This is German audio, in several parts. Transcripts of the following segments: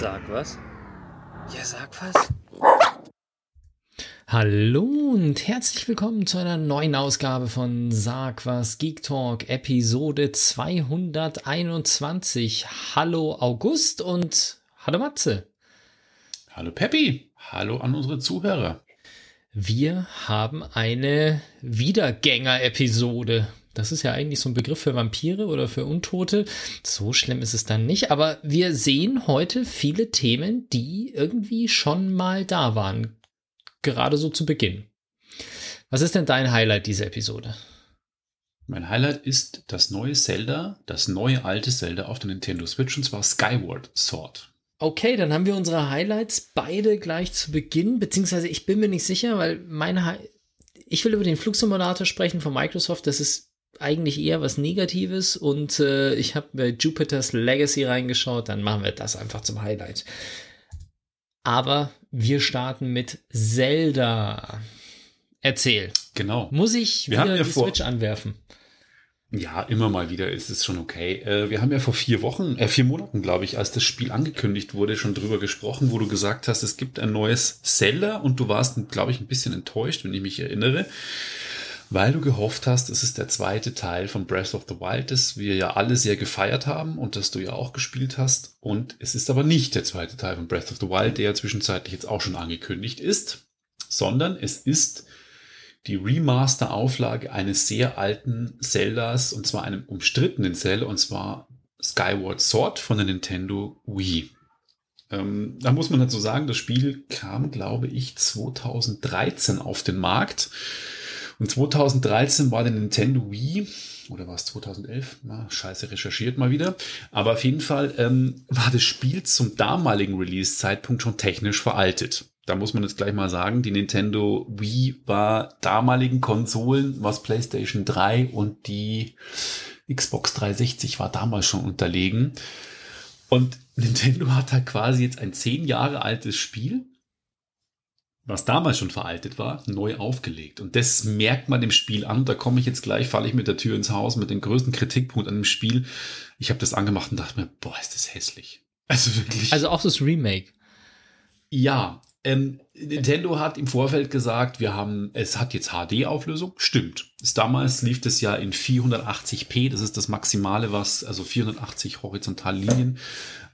Sag was? Ja, sag was. Hallo und herzlich willkommen zu einer neuen Ausgabe von Sag was Geek Talk Episode 221. Hallo August und hallo Matze. Hallo Peppi. Hallo an unsere Zuhörer. Wir haben eine Wiedergänger-Episode. Das ist ja eigentlich so ein Begriff für Vampire oder für Untote. So schlimm ist es dann nicht. Aber wir sehen heute viele Themen, die irgendwie schon mal da waren. Gerade so zu Beginn. Was ist denn dein Highlight dieser Episode? Mein Highlight ist das neue Zelda, das neue alte Zelda auf der Nintendo Switch und zwar Skyward Sword. Okay, dann haben wir unsere Highlights beide gleich zu Beginn, beziehungsweise ich bin mir nicht sicher, weil meine Hi ich will über den Flugsimulator sprechen von Microsoft. Das ist eigentlich eher was Negatives und äh, ich habe bei Jupiter's Legacy reingeschaut, dann machen wir das einfach zum Highlight. Aber wir starten mit Zelda. Erzähl. Genau. Muss ich wir wieder ja die Switch anwerfen? Ja, immer mal wieder ist es schon okay. Äh, wir haben ja vor vier Wochen, äh, vier Monaten, glaube ich, als das Spiel angekündigt wurde, schon drüber gesprochen, wo du gesagt hast, es gibt ein neues Zelda und du warst, glaube ich, ein bisschen enttäuscht, wenn ich mich erinnere weil du gehofft hast, es ist der zweite Teil von Breath of the Wild, das wir ja alle sehr gefeiert haben und das du ja auch gespielt hast. Und es ist aber nicht der zweite Teil von Breath of the Wild, der ja zwischenzeitlich jetzt auch schon angekündigt ist, sondern es ist die Remaster-Auflage eines sehr alten Zeldas, und zwar einem umstrittenen Zelda, und zwar Skyward Sword von der Nintendo Wii. Ähm, da muss man dazu sagen, das Spiel kam, glaube ich, 2013 auf den Markt. Und 2013 war der Nintendo Wii, oder war es 2011? Na, scheiße, recherchiert mal wieder. Aber auf jeden Fall ähm, war das Spiel zum damaligen Release-Zeitpunkt schon technisch veraltet. Da muss man jetzt gleich mal sagen, die Nintendo Wii war damaligen Konsolen, was PlayStation 3 und die Xbox 360 war damals schon unterlegen. Und Nintendo hat da quasi jetzt ein zehn Jahre altes Spiel was damals schon veraltet war, neu aufgelegt. Und das merkt man dem Spiel an. Da komme ich jetzt gleich, falle ich mit der Tür ins Haus mit dem größten Kritikpunkt an dem Spiel. Ich habe das angemacht und dachte mir, boah, ist das hässlich. Also wirklich. Also auch das Remake. Ja, ähm, Nintendo hat im Vorfeld gesagt, wir haben, es hat jetzt HD-Auflösung. Stimmt. damals lief das ja in 480p. Das ist das Maximale, was, also 480 horizontale Linien,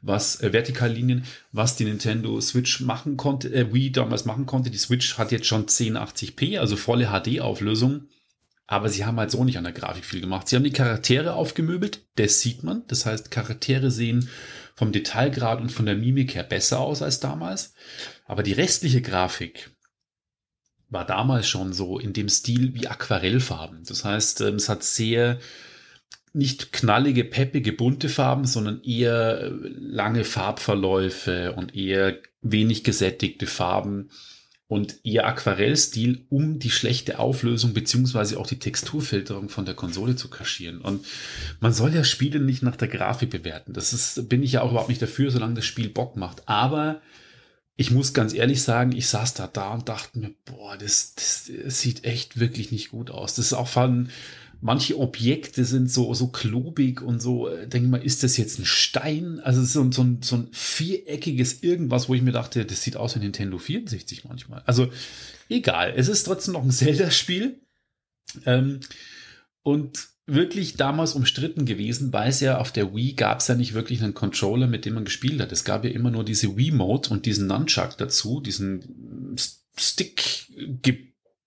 was äh, Vertikallinien, was die Nintendo Switch machen konnte, äh, Wii damals machen konnte. Die Switch hat jetzt schon 1080p, also volle HD-Auflösung. Aber sie haben halt so nicht an der Grafik viel gemacht. Sie haben die Charaktere aufgemöbelt, das sieht man. Das heißt, Charaktere sehen vom Detailgrad und von der Mimik her besser aus als damals. Aber die restliche Grafik war damals schon so in dem Stil wie Aquarellfarben. Das heißt, ähm, es hat sehr nicht knallige, peppige, bunte Farben, sondern eher äh, lange Farbverläufe und eher wenig gesättigte Farben und eher Aquarellstil, um die schlechte Auflösung beziehungsweise auch die Texturfilterung von der Konsole zu kaschieren. Und man soll ja Spiele nicht nach der Grafik bewerten. Das ist, bin ich ja auch überhaupt nicht dafür, solange das Spiel Bock macht. Aber ich muss ganz ehrlich sagen, ich saß da da und dachte mir, boah, das, das, sieht echt wirklich nicht gut aus. Das ist auch von, manche Objekte sind so, so klobig und so, äh, denke mal, ist das jetzt ein Stein? Also so, so, ein, so ein viereckiges irgendwas, wo ich mir dachte, das sieht aus wie Nintendo 64 manchmal. Also egal, es ist trotzdem noch ein Zelda-Spiel. Ähm, und wirklich damals umstritten gewesen, weil es ja auf der Wii gab es ja nicht wirklich einen Controller, mit dem man gespielt hat. Es gab ja immer nur diese Wii-Mode und diesen Nunchuck dazu, diesen Stick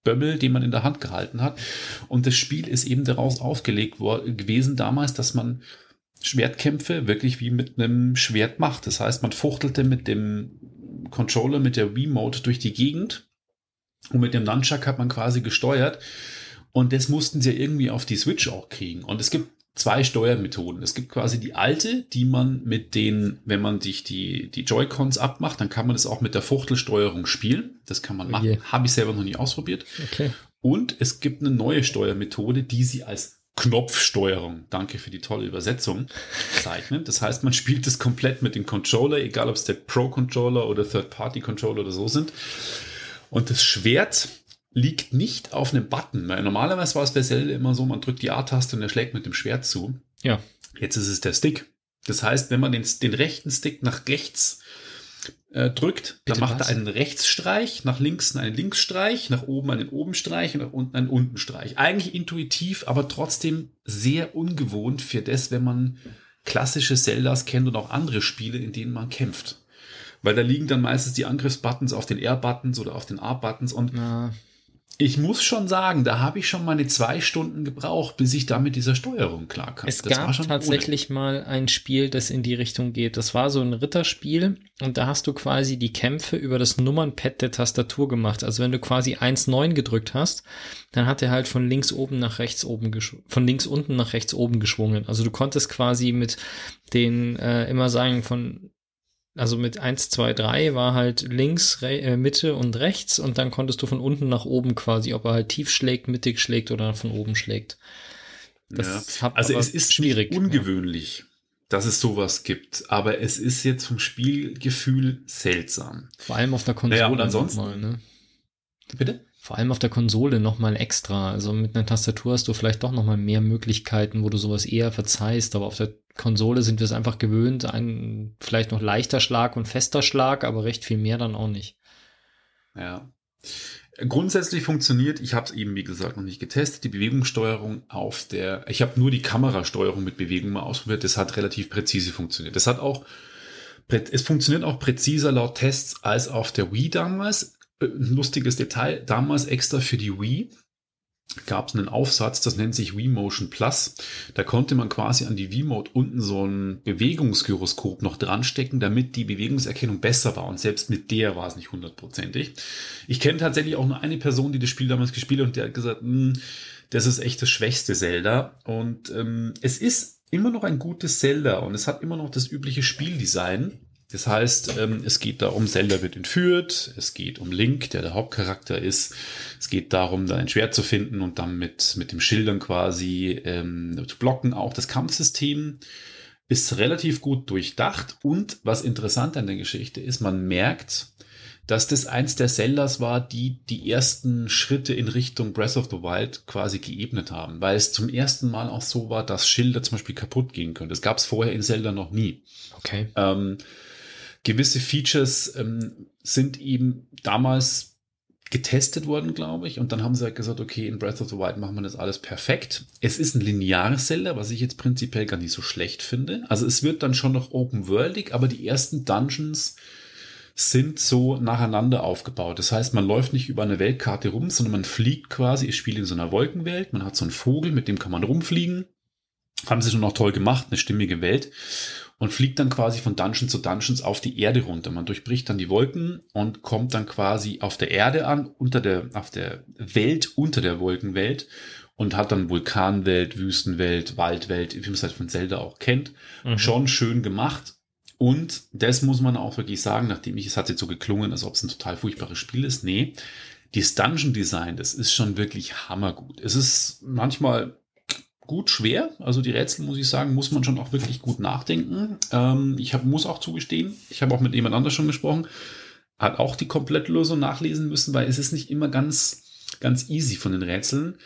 Bömmel, den man in der Hand gehalten hat. Und das Spiel ist eben daraus aufgelegt gewesen damals, dass man Schwertkämpfe wirklich wie mit einem Schwert macht. Das heißt, man fuchtelte mit dem Controller, mit der Wii-Mode durch die Gegend und mit dem Nunchuck hat man quasi gesteuert. Und das mussten sie irgendwie auf die Switch auch kriegen. Und es gibt zwei Steuermethoden. Es gibt quasi die alte, die man mit den, wenn man sich die, die Joy-Cons abmacht, dann kann man das auch mit der Fuchtelsteuerung spielen. Das kann man machen. Okay. Habe ich selber noch nie ausprobiert. Okay. Und es gibt eine neue Steuermethode, die sie als Knopfsteuerung, danke für die tolle Übersetzung, zeichnet. Das heißt, man spielt das komplett mit dem Controller, egal ob es der Pro-Controller oder Third-Party-Controller oder so sind. Und das Schwert liegt nicht auf einem Button. Weil normalerweise war es bei Zelda immer so, man drückt die A-Taste und er schlägt mit dem Schwert zu. Ja. Jetzt ist es der Stick. Das heißt, wenn man den, den rechten Stick nach rechts äh, drückt, dann Bitte macht was? er einen Rechtsstreich, nach links einen Linksstreich, nach oben einen Obenstreich und nach unten einen Untenstreich. Eigentlich intuitiv, aber trotzdem sehr ungewohnt für das, wenn man klassische Zeldas kennt und auch andere Spiele, in denen man kämpft. Weil da liegen dann meistens die Angriffsbuttons auf den R-Buttons oder auf den A-Buttons und Na, ich muss schon sagen, da habe ich schon meine zwei Stunden gebraucht, bis ich da mit dieser Steuerung klarkam. Es Das gab schon tatsächlich mal ein Spiel, das in die Richtung geht. Das war so ein Ritterspiel und da hast du quasi die Kämpfe über das Nummernpad der Tastatur gemacht. Also wenn du quasi 1.9 gedrückt hast, dann hat er halt von links oben nach rechts oben von links unten nach rechts oben geschwungen. Also du konntest quasi mit den äh, immer sagen von also mit 1, 2, 3 war halt links, re äh, Mitte und rechts und dann konntest du von unten nach oben quasi, ob er halt tief schlägt, mittig schlägt oder von oben schlägt. Das Ja. hat Also es ist schwierig. ungewöhnlich, dass es sowas gibt, aber es ist jetzt vom Spielgefühl seltsam. Vor allem auf der Konsole. Naja, und ansonsten- mal, ne? Bitte? Vor allem auf der Konsole nochmal extra. Also mit einer Tastatur hast du vielleicht doch nochmal mehr Möglichkeiten, wo du sowas eher verzeihst. Aber auf der Konsole sind wir es einfach gewöhnt. Ein vielleicht noch leichter Schlag und fester Schlag, aber recht viel mehr dann auch nicht. Ja. Grundsätzlich funktioniert, ich habe es eben wie gesagt noch nicht getestet, die Bewegungssteuerung auf der, ich habe nur die Kamerasteuerung mit Bewegung mal ausprobiert, das hat relativ präzise funktioniert. Das hat auch, es funktioniert auch präziser laut Tests als auf der Wii damals. Lustiges Detail, damals extra für die Wii gab es einen Aufsatz, das nennt sich Wii Motion Plus. Da konnte man quasi an die Wii-Mode unten so ein Bewegungsgyroskop noch dran stecken, damit die Bewegungserkennung besser war. Und selbst mit der war es nicht hundertprozentig. Ich kenne tatsächlich auch nur eine Person, die das Spiel damals gespielt hat und die hat gesagt, "Hm, das ist echt das schwächste Zelda. Und ähm, es ist immer noch ein gutes Zelda und es hat immer noch das übliche Spieldesign. Das heißt, ähm, es geht darum, Zelda wird entführt, es geht um Link, der der Hauptcharakter ist. Es geht darum, da ein Schwert zu finden und dann mit, mit dem Schildern quasi ähm, zu blocken. Auch das Kampfsystem ist relativ gut durchdacht. Und was interessant an der Geschichte ist, man merkt, dass das eins der Zeldas war, die die ersten Schritte in Richtung Breath of the Wild quasi geebnet haben, weil es zum ersten Mal auch so war, dass Schilder zum Beispiel kaputt gehen können. Das gab es vorher in Zelda noch nie. Okay. Ähm, gewisse Features ähm, sind eben damals getestet worden, glaube ich, und dann haben sie halt gesagt, okay, in Breath of the Wild machen wir das alles perfekt. Es ist ein lineares Zelda, was ich jetzt prinzipiell gar nicht so schlecht finde. Also es wird dann schon noch open-worldig, aber die ersten Dungeons sind so nacheinander aufgebaut. Das heißt, man läuft nicht über eine Weltkarte rum, sondern man fliegt quasi, ich spiele in so einer Wolkenwelt, man hat so einen Vogel, mit dem kann man rumfliegen. Haben sie schon noch toll gemacht, eine stimmige Welt. Und fliegt dann quasi von Dungeon zu Dungeons auf die Erde runter. Man durchbricht dann die Wolken und kommt dann quasi auf der Erde an, unter der, auf der Welt unter der Wolkenwelt und hat dann Vulkanwelt, Wüstenwelt, Waldwelt, wie man es halt von Zelda auch kennt. Mhm. Schon schön gemacht. Und das muss man auch wirklich sagen, nachdem ich, es hat jetzt so geklungen, als ob es ein total furchtbares Spiel ist. Nee, das Dungeon Design, das ist schon wirklich hammergut. Es ist manchmal gut schwer. Also die Rätsel, muss ich sagen, muss man schon auch wirklich gut nachdenken. Ähm, ich hab, muss auch zugestehen, ich habe auch mit jemand anders schon gesprochen, hat auch die Komplettlösung nachlesen müssen, weil es ist nicht immer ganz, ganz easy von den Rätseln.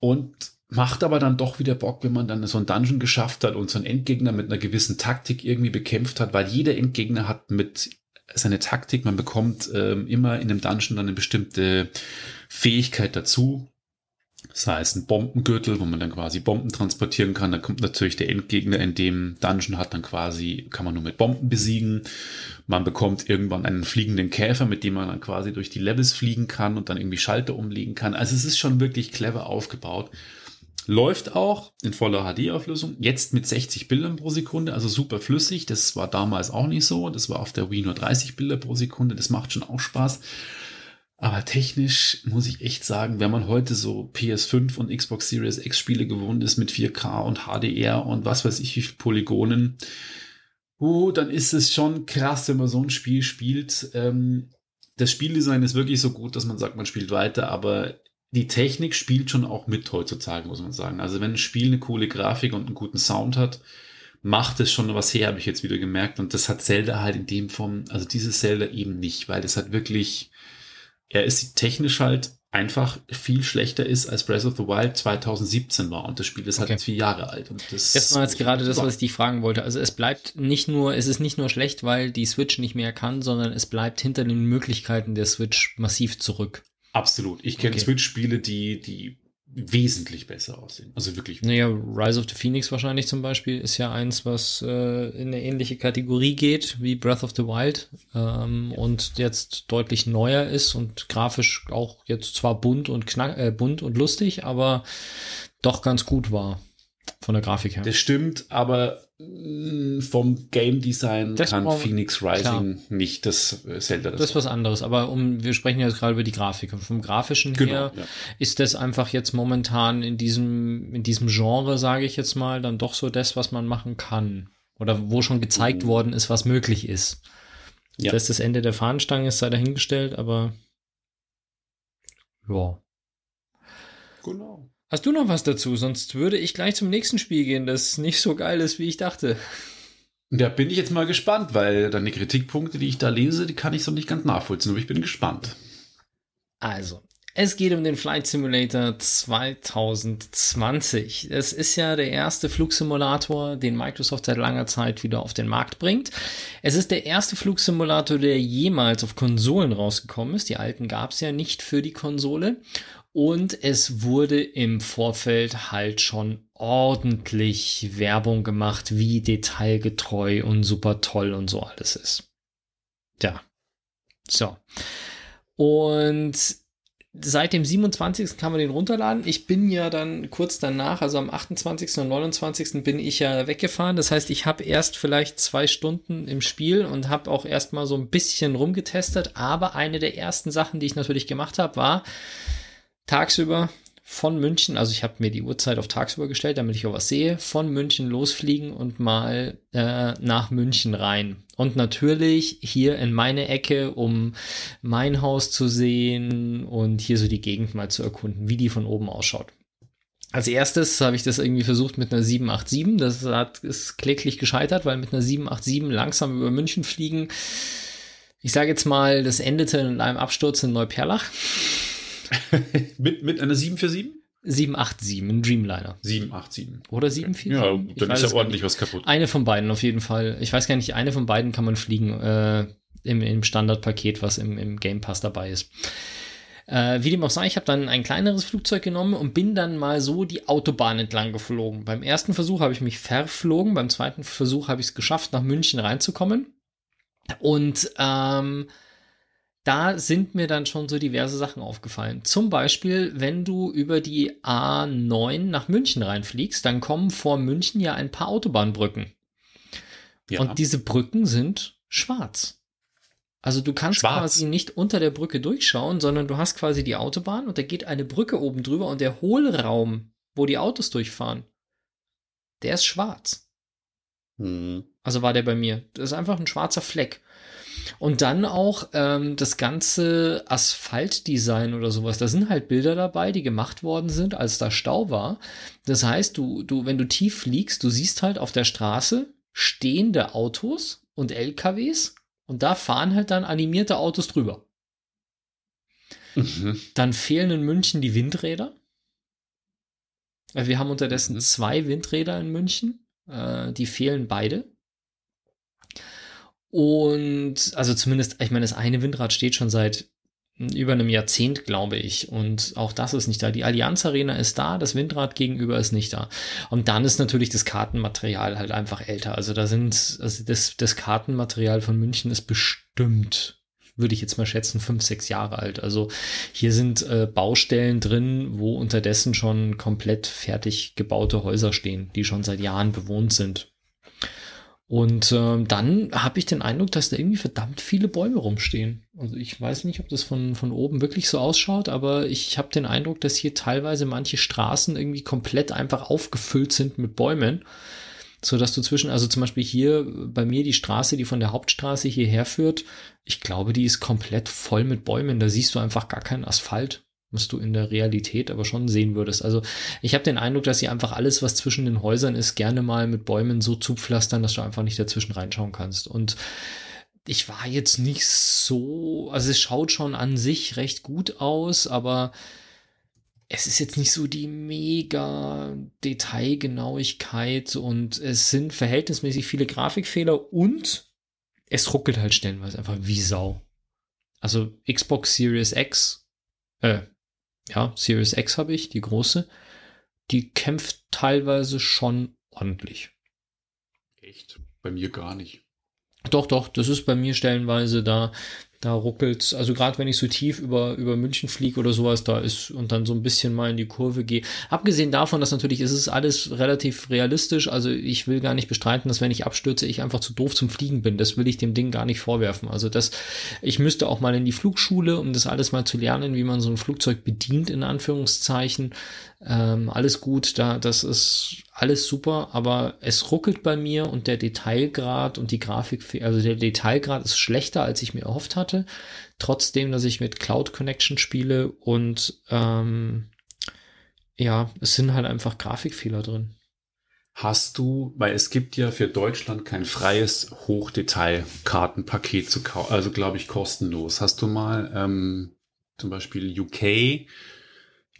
Und macht aber dann doch wieder Bock, wenn man dann so ein Dungeon geschafft hat und so einen Endgegner mit einer gewissen Taktik irgendwie bekämpft hat, weil jeder Endgegner hat mit seine Taktik, man bekommt ähm, immer in einem Dungeon dann eine bestimmte Fähigkeit dazu. Das heißt, ein Bombengürtel, wo man dann quasi Bomben transportieren kann. Da kommt natürlich der Endgegner in dem Dungeon hat dann quasi, kann man nur mit Bomben besiegen. Man bekommt irgendwann einen fliegenden Käfer, mit dem man dann quasi durch die Levels fliegen kann und dann irgendwie Schalter umlegen kann. Also es ist schon wirklich clever aufgebaut. Läuft auch in voller HD-Auflösung, jetzt mit 60 Bildern pro Sekunde, also super flüssig. Das war damals auch nicht so. Das war auf der Wii nur 30 Bilder pro Sekunde. Das macht schon auch Spaß. Aber technisch muss ich echt sagen, wenn man heute so PS5 und Xbox Series X Spiele gewohnt ist mit 4K und HDR und was weiß ich wie viele Polygonen, uh, dann ist es schon krass, wenn man so ein Spiel spielt. Ähm, das Spieldesign ist wirklich so gut, dass man sagt, man spielt weiter, aber die Technik spielt schon auch mit heutzutage, muss man sagen. Also wenn ein Spiel eine coole Grafik und einen guten Sound hat, macht es schon was her, habe ich jetzt wieder gemerkt. Und das hat Zelda halt in dem Form, also dieses Zelda eben nicht, weil das hat wirklich er ist technisch halt einfach viel schlechter ist, als Breath of the Wild 2017 war. Und das Spiel ist halt Okay. jetzt vier Jahre alt. Und das, Das war jetzt gerade das, was ich dich fragen wollte. Also es bleibt nicht nur, es ist nicht nur schlecht, weil die Switch nicht mehr kann, sondern es bleibt hinter den Möglichkeiten der Switch massiv zurück. Absolut. Ich kenne Okay. Switch-Spiele, die, die wesentlich besser aussehen. Also wirklich. Naja, Rise of the Phoenix wahrscheinlich zum Beispiel ist ja eins, was äh, in eine ähnliche Kategorie geht wie Breath of the Wild ähm, und jetzt deutlich neuer ist und grafisch auch jetzt zwar bunt und knack, äh, bunt und lustig, aber doch ganz gut war von der Grafik her. Das stimmt, aber mh, vom Game Design Das kann Phoenix Rising nicht das äh, Zelda. Das ist was anderes, aber um, wir sprechen jetzt gerade über die Grafik. Und vom Grafischen Genau, her ja. ist das einfach jetzt momentan in diesem, in diesem Genre, sage ich jetzt mal, dann doch so das, was man machen kann. Oder wo schon gezeigt Mhm. worden ist, was möglich ist. Ja. Dass das Ende der Fahnenstange ist, sei dahingestellt, aber ja. Genau. Hast du noch was dazu? Sonst würde ich gleich zum nächsten Spiel gehen, das nicht so geil ist, wie ich dachte. Da bin ich jetzt mal gespannt, weil deine Kritikpunkte, die ich da lese, die kann ich so nicht ganz nachvollziehen, aber ich bin gespannt. Also, es geht um den Flight Simulator 2020. Es ist ja der erste Flugsimulator, den Microsoft seit langer Zeit wieder auf den Markt bringt. Es ist der erste Flugsimulator, der jemals auf Konsolen rausgekommen ist. Die alten gab es ja nicht für die Konsole. Und es wurde im Vorfeld halt schon ordentlich Werbung gemacht, wie detailgetreu und super toll und so alles ist. Ja. So. Und seit dem 27. kann man den runterladen. Ich bin ja dann kurz danach, also am 28. und 29. bin ich ja weggefahren. Das heißt, ich habe erst vielleicht zwei Stunden im Spiel und habe auch erst mal so ein bisschen rumgetestet. Aber eine der ersten Sachen, die ich natürlich gemacht habe, war tagsüber von München, also ich habe mir die Uhrzeit auf tagsüber gestellt, damit ich auch was sehe, von München losfliegen und mal äh, nach München rein. Und natürlich hier in meine Ecke, um mein Haus zu sehen und hier so die Gegend mal zu erkunden, wie die von oben ausschaut. Als erstes habe ich das irgendwie versucht mit einer 787. Das hat, ist kläglich gescheitert, weil mit einer 787 langsam über München fliegen, ich sage jetzt mal, das endete in einem Absturz in Neuperlach. mit, mit einer 747? 787, ein Dreamliner. 787. Oder 747? Ja, dann ist ja ordentlich was kaputt. Eine von beiden auf jeden Fall. Ich weiß gar nicht, eine von beiden kann man fliegen äh, im, im Standardpaket, was im, im Game Pass dabei ist. Äh, wie dem auch sei, ich habe dann ein kleineres Flugzeug genommen und bin dann mal so die Autobahn entlang geflogen. Beim ersten Versuch habe ich mich verflogen, beim zweiten Versuch habe ich es geschafft, nach München reinzukommen. Und ähm, da sind mir dann schon so diverse Sachen aufgefallen. Zum Beispiel, wenn du über die A9 nach München reinfliegst, dann kommen vor München ja ein paar Autobahnbrücken. Ja. Und diese Brücken sind schwarz. Also du kannst Schwarz. quasi nicht unter der Brücke durchschauen, sondern du hast quasi die Autobahn und da geht eine Brücke oben drüber und der Hohlraum, wo die Autos durchfahren, der ist schwarz. Hm. Also war der bei mir. Das ist einfach ein schwarzer Fleck. Und dann auch ähm, das ganze Asphaltdesign oder sowas. Da sind halt Bilder dabei, die gemacht worden sind, als da Stau war. Das heißt, du, du, wenn du tief fliegst, du siehst halt auf der Straße stehende Autos und LKWs und da fahren halt dann animierte Autos drüber. Mhm. Dann fehlen in München die Windräder. Wir haben unterdessen Mhm. zwei Windräder in München. Äh, die fehlen beide. Und also zumindest, ich meine, das eine Windrad steht schon seit über einem Jahrzehnt, glaube ich. Und auch das ist nicht da. Die Allianz Arena ist da, das Windrad gegenüber ist nicht da. Und dann ist natürlich das Kartenmaterial halt einfach älter. Also da sind, also das, das Kartenmaterial von München ist bestimmt, würde ich jetzt mal schätzen, fünf, sechs Jahre alt. Also hier sind äh, Baustellen drin, wo unterdessen schon komplett fertig gebaute Häuser stehen, die schon seit Jahren bewohnt sind. Und ähm, dann habe ich den Eindruck, dass da irgendwie verdammt viele Bäume rumstehen. Also ich weiß nicht, ob das von, von oben wirklich so ausschaut, aber ich habe den Eindruck, dass hier teilweise manche Straßen irgendwie komplett einfach aufgefüllt sind mit Bäumen. So dass du zwischen, also zum Beispiel hier bei mir die Straße, die von der Hauptstraße hierher führt, ich glaube, die ist komplett voll mit Bäumen. Da siehst du einfach gar keinen Asphalt, was du in der Realität aber schon sehen würdest. Also ich habe den Eindruck, dass sie einfach alles, was zwischen den Häusern ist, gerne mal mit Bäumen so zupflastern, dass du einfach nicht dazwischen reinschauen kannst. Und ich war jetzt nicht so, also es schaut schon an sich recht gut aus, aber es ist jetzt nicht so die mega Detailgenauigkeit und es sind verhältnismäßig viele Grafikfehler und es ruckelt halt stellenweise einfach wie Sau. Also Xbox Series X, äh, ja, Series X habe ich, die große, die kämpft teilweise schon ordentlich. Echt? Bei mir gar nicht. Doch, doch, das ist bei mir stellenweise da, da ruckelt Also gerade wenn ich so tief über, über München fliege oder sowas, da ist und dann so ein bisschen mal in die Kurve gehe. Abgesehen davon, dass natürlich ist es alles relativ realistisch. Also ich will gar nicht bestreiten, dass wenn ich abstürze, ich einfach zu doof zum Fliegen bin. Das will ich dem Ding gar nicht vorwerfen. Also das, ich müsste auch mal in die Flugschule, um das alles mal zu lernen, wie man so ein Flugzeug bedient, in Anführungszeichen. Ähm, alles gut, da, das ist alles super, aber es ruckelt bei mir und der Detailgrad und die Grafik, also der Detailgrad ist schlechter, als ich mir erhofft hatte. Trotzdem, dass ich mit Cloud Connection spiele und ähm, ja, es sind halt einfach Grafikfehler drin. Hast du, weil es gibt ja für Deutschland kein freies Hochdetail-Kartenpaket zu kaufen, also glaube ich kostenlos. Hast du mal ähm, zum Beispiel UK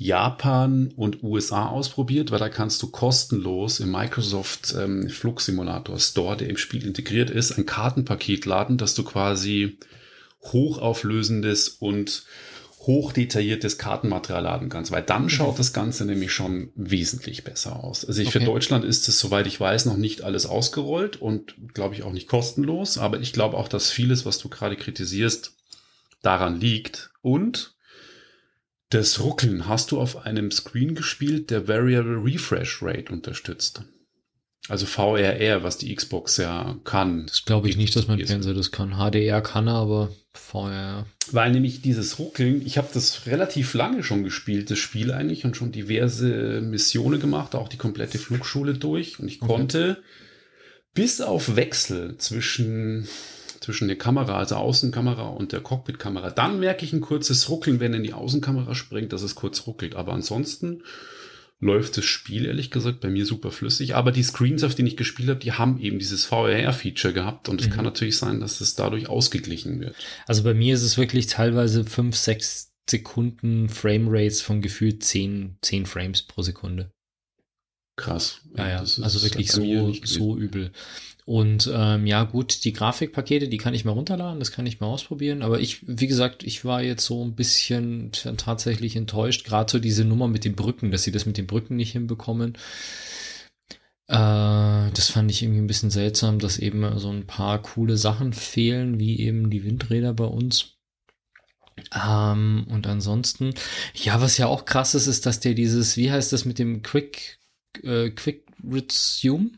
Japan und USA ausprobiert, weil da kannst du kostenlos im Microsoft ähm, Flugsimulator Store, der im Spiel integriert ist, ein Kartenpaket laden, dass du quasi hochauflösendes und hochdetailliertes Kartenmaterial laden kannst, weil dann schaut das Ganze nämlich schon wesentlich besser aus. Also ich, okay. für Deutschland ist es, soweit ich weiß, noch nicht alles ausgerollt und glaube ich auch nicht kostenlos, aber ich glaube auch, dass vieles, was du gerade kritisierst, daran liegt. Und das Ruckeln hast du auf einem Screen gespielt, der Variable Refresh Rate unterstützt. Also VRR, was die Xbox ja kann. Das glaube ich nicht, dass mein Fernseher das kann. HDR kann er, aber VRR. Weil nämlich dieses Ruckeln, ich habe das relativ lange schon gespielt, das Spiel eigentlich, und schon diverse Missionen gemacht, auch die komplette Flugschule durch. Und ich okay. konnte bis auf Wechsel zwischen zwischen der Kamera, also Außenkamera und der Cockpitkamera. Dann merke ich ein kurzes Ruckeln, wenn in die Außenkamera springt, dass es kurz ruckelt. Aber ansonsten läuft das Spiel ehrlich gesagt bei mir super flüssig. Aber die Screens, auf denen ich gespielt habe, die haben eben dieses VRR-Feature gehabt und es mhm. kann natürlich sein, dass es dadurch ausgeglichen wird. Also bei mir ist es wirklich teilweise fünf, sechs Sekunden Framerates von gefühlt zehn, zehn Frames pro Sekunde. Krass. Ja, ja, also wirklich so, so übel. Und ähm, ja, gut, die Grafikpakete, die kann ich mal runterladen, das kann ich mal ausprobieren. Aber ich, wie gesagt, ich war jetzt so ein bisschen tatsächlich enttäuscht, gerade so diese Nummer mit den Brücken, dass sie das mit den Brücken nicht hinbekommen. Äh, das fand ich irgendwie ein bisschen seltsam, dass eben so ein paar coole Sachen fehlen, wie eben die Windräder bei uns. Ähm, und ansonsten, ja, was ja auch krass ist, ist, dass der dieses, wie heißt das mit dem Quick, äh, Quick Resume?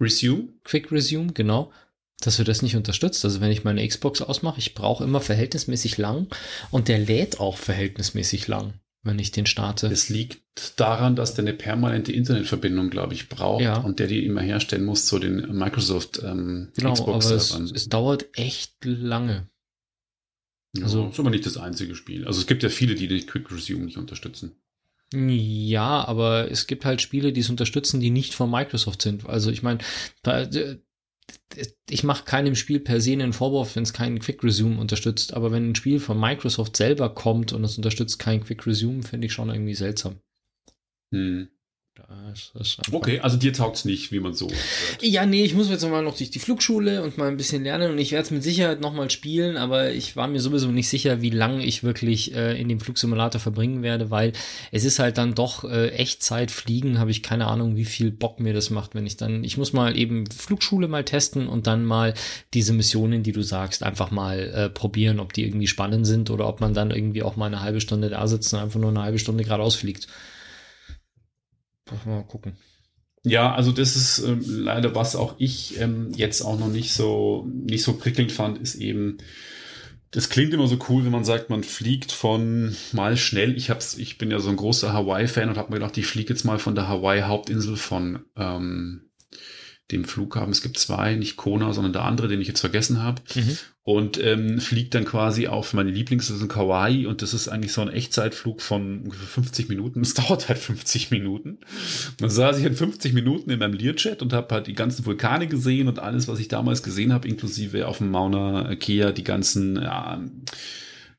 Resume? Quick Resume, genau. Dass wir das nicht unterstützt. Also wenn ich meine Xbox ausmache, ich brauche immer verhältnismäßig lang und der lädt auch verhältnismäßig lang, wenn ich den starte. Es liegt daran, dass der eine permanente Internetverbindung, glaube ich, braucht ja. und der die immer herstellen muss zu den Microsoft ähm, genau, Xbox. Aber es, es dauert echt lange. Ja, also, ist aber nicht das einzige Spiel. Also es gibt ja viele, die die Quick Resume nicht unterstützen. Ja, aber es gibt halt Spiele, die es unterstützen, die nicht von Microsoft sind. Also ich meine, ich mache keinem Spiel per se einen Vorwurf, wenn es keinen Quick Resume unterstützt. Aber wenn ein Spiel von Microsoft selber kommt und es unterstützt keinen Quick Resume, finde ich schon irgendwie seltsam. Hm okay, also dir taugt es nicht, wie man so. Hört. Ja, nee, ich muss jetzt mal noch durch die Flugschule und mal ein bisschen lernen und ich werde es mit Sicherheit nochmal spielen, aber ich war mir sowieso nicht sicher, wie lange ich wirklich äh, in dem Flugsimulator verbringen werde, weil es ist halt dann doch äh, Echtzeit fliegen, habe ich keine Ahnung, wie viel Bock mir das macht, wenn ich dann, ich muss mal eben Flugschule mal testen und dann mal diese Missionen, die du sagst, einfach mal äh, probieren, ob die irgendwie spannend sind oder ob man dann irgendwie auch mal eine halbe Stunde da sitzt und einfach nur eine halbe Stunde geradeaus fliegt. Mal gucken. Ja, also das ist ähm, leider was auch ich ähm, jetzt auch noch nicht so nicht so prickelnd fand, ist eben das klingt immer so cool, wenn man sagt, man fliegt von mal schnell. Ich hab's, ich bin ja so ein großer Hawaii-Fan und habe mir gedacht, ich fliege jetzt mal von der Hawaii-Hauptinsel von ähm, dem Flughafen. Es gibt zwei, nicht Kona, sondern der andere, den ich jetzt vergessen habe. Mhm. Und ähm, fliegt dann quasi auf meine Lieblings, das ist in Kauai und das ist eigentlich so ein Echtzeitflug von ungefähr 50 Minuten. Es dauert halt 50 Minuten. Dann saß ich in 50 Minuten in meinem Learjet und habe halt die ganzen Vulkane gesehen und alles, was ich damals gesehen habe, inklusive auf dem Mauna Kea die ganzen ja,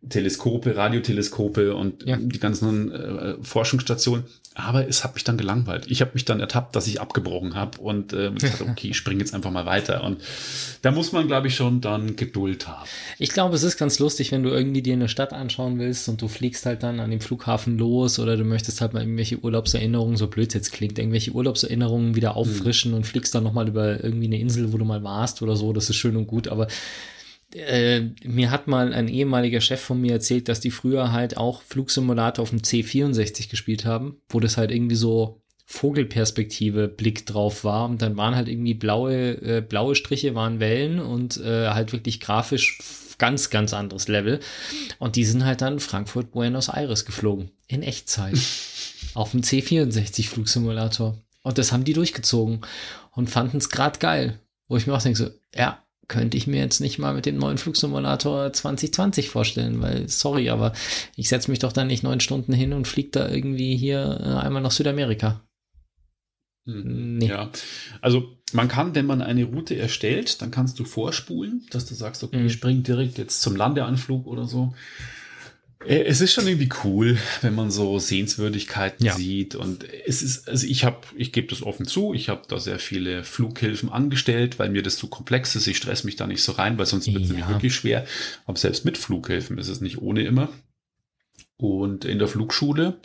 Teleskope, Radioteleskope und ja. die ganzen äh, Forschungsstationen. Aber es hat mich dann gelangweilt. Ich habe mich dann ertappt, dass ich abgebrochen habe und äh, gesagt, okay, ich springe jetzt einfach mal weiter. Und da muss man, glaube ich, schon dann Geduld haben. Ich glaube, es ist ganz lustig, wenn du irgendwie dir eine Stadt anschauen willst und du fliegst halt dann an dem Flughafen los oder du möchtest halt mal irgendwelche Urlaubserinnerungen, so blöd es jetzt klingt, irgendwelche Urlaubserinnerungen wieder auffrischen mhm. und fliegst dann nochmal über irgendwie eine Insel, wo du mal warst oder so. Das ist schön und gut, aber äh, mir hat mal ein ehemaliger Chef von mir erzählt, dass die früher halt auch Flugsimulator auf dem C64 gespielt haben, wo das halt irgendwie so Vogelperspektive Blick drauf war. Und dann waren halt irgendwie blaue äh, blaue Striche waren Wellen und äh, halt wirklich grafisch ganz ganz anderes Level. Und die sind halt dann Frankfurt Buenos Aires geflogen in Echtzeit auf dem C64 Flugsimulator. Und das haben die durchgezogen und fanden es gerade geil, wo ich mir auch denke so ja könnte ich mir jetzt nicht mal mit dem neuen Flugsimulator 2020 vorstellen, weil, sorry, aber ich setze mich doch dann nicht neun Stunden hin und fliege da irgendwie hier äh, einmal nach Südamerika. Hm, nee. Ja, also man kann, wenn man eine Route erstellt, dann kannst du vorspulen, dass du sagst, okay, mhm. ich spring direkt jetzt zum Landeanflug oder so. Äh, es ist schon irgendwie cool, wenn man so Sehenswürdigkeiten ja. sieht. Und es ist, also ich habe, ich gebe das offen zu, ich habe da sehr viele Flughilfen angestellt, weil mir das zu komplex ist. Ich stress mich da nicht so rein, weil sonst wird es ja. nämlich wirklich schwer. Aber selbst mit Flughilfen ist es nicht ohne immer. Und in der Flugschule,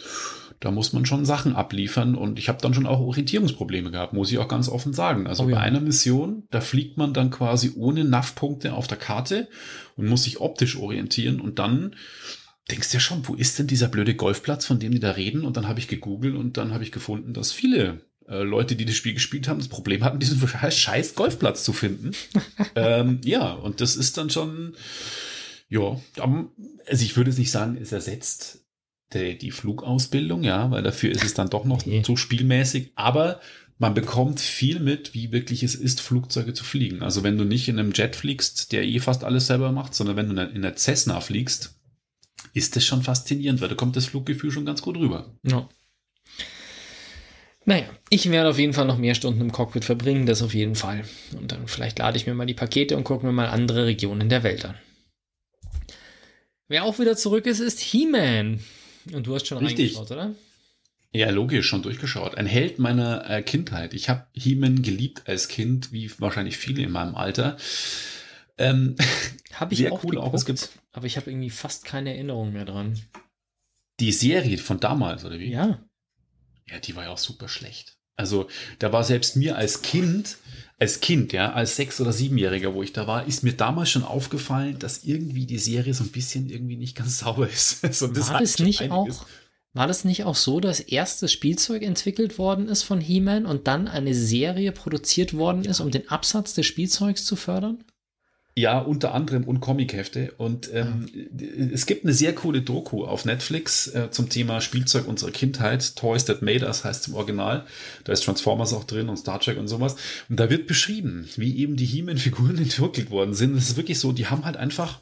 da muss man schon Sachen abliefern. Und ich habe dann schon auch Orientierungsprobleme gehabt, muss ich auch ganz offen sagen. Also oh ja. bei einer Mission, da fliegt man dann quasi ohne NAV-Punkte auf der Karte und muss sich optisch orientieren. Und dann denkst ja schon, wo ist denn dieser blöde Golfplatz, von dem die da reden? Und dann habe ich gegoogelt und dann habe ich gefunden, dass viele äh, Leute, die das Spiel gespielt haben, das Problem hatten, diesen scheiß Golfplatz zu finden. ähm, ja, und das ist dann schon, ja, also ich würde es nicht sagen, es ersetzt die, die Flugausbildung, ja, weil dafür ist es dann doch noch okay. zu spielmäßig, aber man bekommt viel mit, wie wirklich es ist, Flugzeuge zu fliegen. Also wenn du nicht in einem Jet fliegst, der eh fast alles selber macht, sondern wenn du in einer Cessna fliegst, ist das schon faszinierend, weil da kommt das Fluggefühl schon ganz gut rüber. Ja. Naja, ich werde auf jeden Fall noch mehr Stunden im Cockpit verbringen, das auf jeden Fall. Und dann vielleicht lade ich mir mal die Pakete und gucke mir mal andere Regionen der Welt an. Wer auch wieder zurück ist, ist He-Man. Und du hast schon Richtig. reingeschaut, oder? Ja, logisch, schon durchgeschaut. Ein Held meiner äh, Kindheit. Ich habe He-Man geliebt als Kind, wie wahrscheinlich viele in meinem Alter. Ähm, habe ich auch cool geguckt, auch. Es gibt, aber ich habe irgendwie fast keine Erinnerung mehr dran. Die Serie von damals, oder wie? Ja. Ja, die war ja auch super schlecht. Also, da war selbst mir als Kind, als Kind, ja, als sechs- oder siebenjähriger, wo ich da war, ist mir damals schon aufgefallen, dass irgendwie die Serie so ein bisschen irgendwie nicht ganz sauber ist. Also, das war das nicht auch? War das nicht auch so, dass erst das Spielzeug entwickelt worden ist von He-Man und dann eine Serie produziert worden ist, um den Absatz des Spielzeugs zu fördern? Ja, unter anderem und Comichefte. Und ähm, ah. es gibt eine sehr coole Doku auf Netflix äh, zum Thema Spielzeug unserer Kindheit. Toys That Made Us heißt im Original. Da ist Transformers auch drin und Star Trek und sowas. Und da wird beschrieben, wie eben die He-Man-Figuren entwickelt worden sind. Es ist wirklich so, die haben halt einfach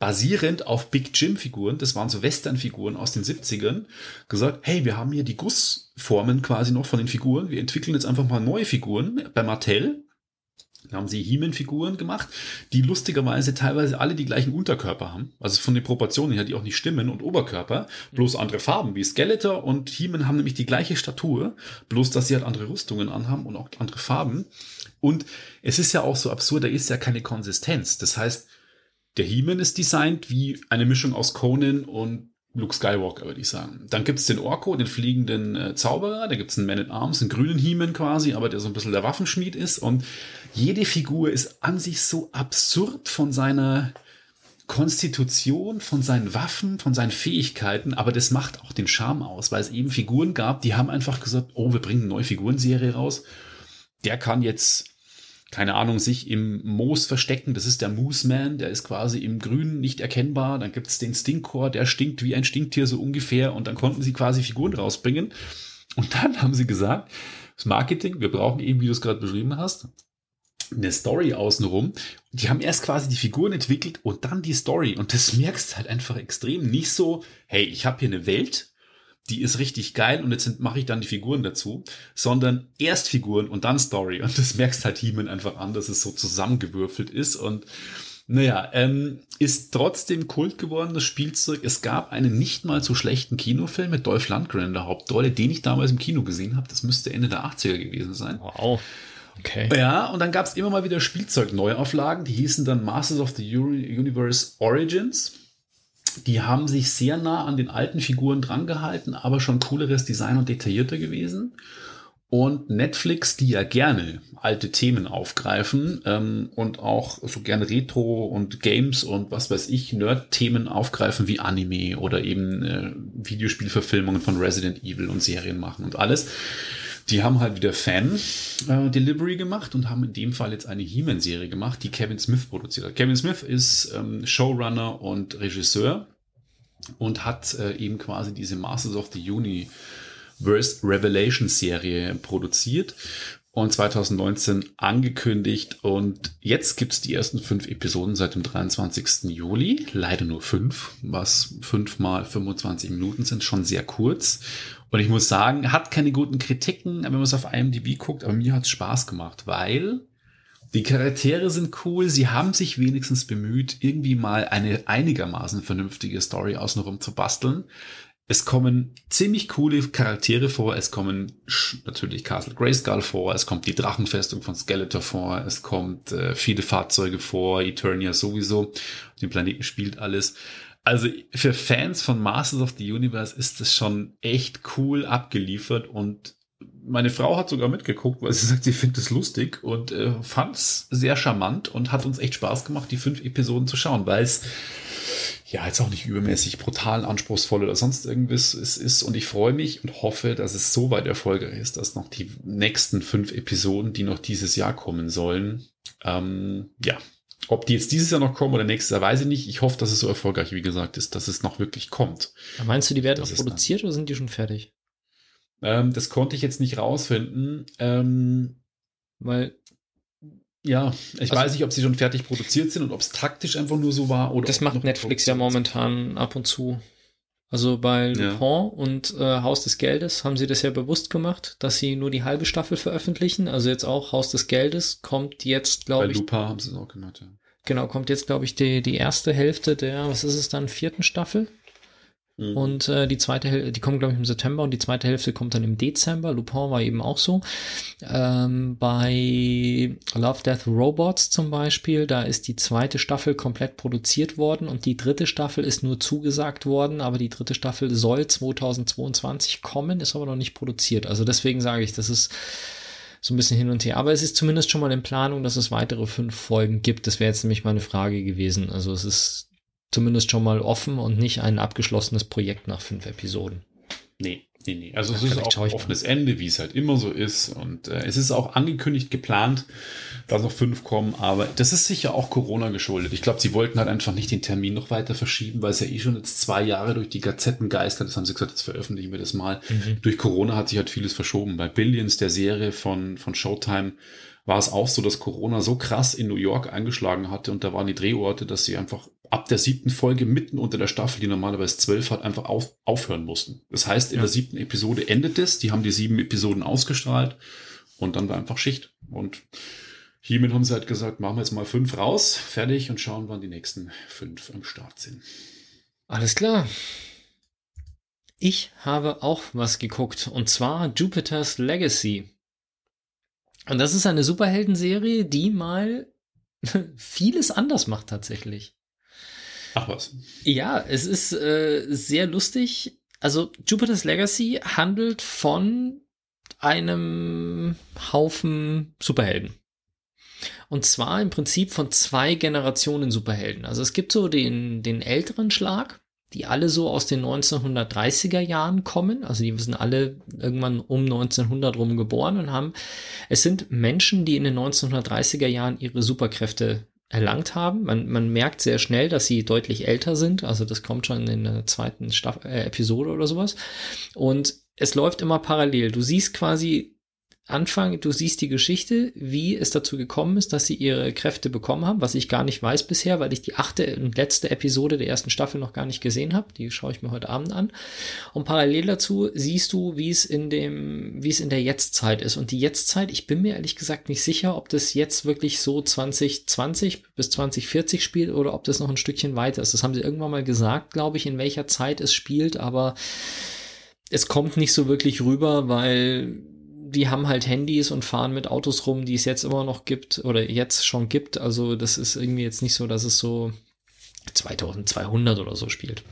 basierend auf Big Jim-Figuren, das waren so Western-Figuren aus den 70ern, gesagt, hey, wir haben hier die Gussformen quasi noch von den Figuren, wir entwickeln jetzt einfach mal neue Figuren bei Mattel da haben sie He-Man-Figuren gemacht, die lustigerweise teilweise alle die gleichen Unterkörper haben. Also von den Proportionen her, die auch nicht stimmen und Oberkörper, bloß andere Farben wie Skeletor und He-Man haben nämlich die gleiche Statur, bloß dass sie halt andere Rüstungen anhaben und auch andere Farben. Und es ist ja auch so absurd, da ist ja keine Konsistenz. Das heißt, der He-Man ist designt wie eine Mischung aus Conan und Luke Skywalker, würde ich sagen. Dann gibt es den Orko, den fliegenden äh, Zauberer, da gibt es einen Man at Arms, einen grünen He-Man quasi, aber der so ein bisschen der Waffenschmied ist. Und jede Figur ist an sich so absurd von seiner Konstitution, von seinen Waffen, von seinen Fähigkeiten, aber das macht auch den Charme aus, weil es eben Figuren gab, die haben einfach gesagt, oh, wir bringen eine neue Figurenserie raus. Der kann jetzt keine Ahnung, sich im Moos verstecken. Das ist der Moose Man, der ist quasi im Grün nicht erkennbar. Dann gibt es den Stinkcore, der stinkt wie ein Stinktier so ungefähr. Und dann konnten sie quasi Figuren rausbringen. Und dann haben sie gesagt, das Marketing, wir brauchen eben, wie du es gerade beschrieben hast, eine Story außenrum. Die haben erst quasi die Figuren entwickelt und dann die Story. Und das merkst halt einfach extrem. Nicht so, hey, ich habe hier eine Welt, die ist richtig geil und jetzt mache ich dann die Figuren dazu, sondern erst Figuren und dann Story. Und das merkst halt He-Man einfach an, dass es so zusammengewürfelt ist und naja, ähm, ist trotzdem Kult geworden, das Spielzeug. Es gab einen nicht mal so schlechten Kinofilm mit Dolph Lundgren in der Hauptrolle, den ich damals im Kino gesehen habe. Das müsste Ende der 80er gewesen sein. Wow. Okay. Ja, und dann gab es immer mal wieder Spielzeug-Neuauflagen, die hießen dann Masters of the Universe Origins. Die haben sich sehr nah an den alten Figuren drangehalten, aber schon cooleres Design und detaillierter gewesen. Und Netflix, die ja gerne alte Themen aufgreifen ähm, und auch so gerne Retro und Games und was weiß ich, Nerd-Themen aufgreifen wie Anime oder eben äh, Videospielverfilmungen von Resident Evil und Serien machen und alles. Die haben halt wieder Fan-Delivery äh, gemacht und haben in dem Fall jetzt eine He-Man-Serie gemacht, die Kevin Smith produziert hat. Kevin Smith ist ähm, Showrunner und Regisseur und hat äh, eben quasi diese Masters of the Universe Revelation Serie produziert und 2019 angekündigt. Und jetzt gibt's die ersten fünf Episoden seit dem 23. Juli. Leider nur fünf, was fünf mal 25 Minuten sind, schon sehr kurz. Und ich muss sagen, hat keine guten Kritiken, wenn man es auf IMDb guckt, aber mir hat es Spaß gemacht, weil die Charaktere sind cool, sie haben sich wenigstens bemüht, irgendwie mal eine einigermaßen vernünftige Story außenrum zu basteln. Es kommen ziemlich coole Charaktere vor. Es kommen natürlich Castle Grayskull vor. Es kommt die Drachenfestung von Skeletor vor. Es kommt äh, viele Fahrzeuge vor. Eternia sowieso. Den Planeten spielt alles. Also für Fans von Masters of the Universe ist das schon echt cool abgeliefert und meine Frau hat sogar mitgeguckt, weil sie sagt, sie findet es lustig und äh, fand es sehr charmant und hat uns echt Spaß gemacht, die fünf Episoden zu schauen, weil es ja jetzt auch nicht übermäßig brutal, anspruchsvoll oder sonst irgendwas ist, ist. Und ich freue mich und hoffe, dass es so weit erfolgreich ist, dass noch die nächsten fünf Episoden, die noch dieses Jahr kommen sollen, ähm, ja, ob die jetzt dieses Jahr noch kommen oder nächstes Jahr, weiß ich nicht. Ich hoffe, dass es so erfolgreich, wie gesagt, ist, dass es noch wirklich kommt. Meinst du, die werden noch produziert oder sind die schon fertig? Ähm, das konnte ich jetzt nicht rausfinden. Ähm, Weil. Ja, ich also, weiß nicht, ob sie schon fertig produziert sind und ob es taktisch einfach nur so war oder. Das macht Netflix ja momentan ab und zu. Also bei Lupin ja. und äh, Haus des Geldes haben sie das ja bewusst gemacht, dass sie nur die halbe Staffel veröffentlichen. Also jetzt auch Haus des Geldes kommt jetzt, glaube ich. Bei Lupin haben sie es auch gemacht, ja. Genau, kommt jetzt, glaube ich, die, die erste Hälfte der, was ist es dann, vierten Staffel. Mhm. Und äh, die zweite Hälfte, die kommt, glaube ich, im September und die zweite Hälfte kommt dann im Dezember. Lupin war eben auch so. Ähm, bei Love, Death, Robots zum Beispiel, da ist die zweite Staffel komplett produziert worden und die dritte Staffel ist nur zugesagt worden, aber die dritte Staffel soll 2022 kommen, ist aber noch nicht produziert. Also deswegen sage ich, das ist so ein bisschen hin und her. Aber es ist zumindest schon mal in Planung, dass es weitere fünf Folgen gibt. Das wäre jetzt nämlich meine Frage gewesen. Also es ist zumindest schon mal offen und nicht ein abgeschlossenes Projekt nach fünf Episoden. Nee, nee, nee. Also ja, es ist auch ein offenes Ende, wie es halt immer so ist. Und äh, es ist auch angekündigt, geplant, dass noch fünf kommen. Aber das ist sicher auch Corona geschuldet. Ich glaube, sie wollten halt einfach nicht den Termin noch weiter verschieben, weil es ja eh schon jetzt zwei Jahre durch die Gazetten geistert. Das haben sie gesagt, jetzt veröffentlichen wir das mal. Mhm. Durch Corona hat sich halt vieles verschoben. Bei Billions, der Serie von, von Showtime, war es auch so, dass Corona so krass in New York eingeschlagen hatte und da waren die Drehorte, dass sie einfach ab der siebten Folge mitten unter der Staffel, die normalerweise zwölf hat, einfach auf, aufhören mussten. Das heißt, in ja. der siebten Episode endet es, die haben die sieben Episoden ausgestrahlt und dann war einfach Schicht. Und hiermit haben sie halt gesagt, machen wir jetzt mal fünf raus, fertig und schauen, wann die nächsten fünf am Start sind. Alles klar. Ich habe auch was geguckt und zwar Jupiter's Legacy. Und das ist eine Superhelden-Serie, die mal vieles anders macht tatsächlich. Ach was. Ja, es ist äh, sehr lustig. Also Jupiter's Legacy handelt von einem Haufen Superhelden. Und zwar im Prinzip von zwei Generationen Superhelden. Also es gibt so den, den älteren Schlag, die alle so aus den 1930er Jahren kommen. Also die sind alle irgendwann um 1900 rum geboren und haben, es sind Menschen, die in den 1930er Jahren ihre Superkräfte erlangt haben. Man, man merkt sehr schnell, dass sie deutlich älter sind. Also das kommt schon in der zweiten Staff äh, Episode oder sowas. Und es läuft immer parallel. Du siehst quasi Anfang, du siehst die Geschichte, wie es dazu gekommen ist, dass sie ihre Kräfte bekommen haben, was ich gar nicht weiß bisher, weil ich die achte und letzte Episode der ersten Staffel noch gar nicht gesehen habe. Die schaue ich mir heute Abend an. Und parallel dazu siehst du, wie es in dem, wie es in der Jetztzeit ist. Und die Jetztzeit, ich bin mir ehrlich gesagt nicht sicher, ob das jetzt wirklich so 2020 bis 2040 spielt oder ob das noch ein Stückchen weiter ist. Das haben sie irgendwann mal gesagt, glaube ich, in welcher Zeit es spielt, aber es kommt nicht so wirklich rüber, weil die haben halt Handys und fahren mit Autos rum, die es jetzt immer noch gibt oder jetzt schon gibt. Also das ist irgendwie jetzt nicht so, dass es so 2200 oder so spielt.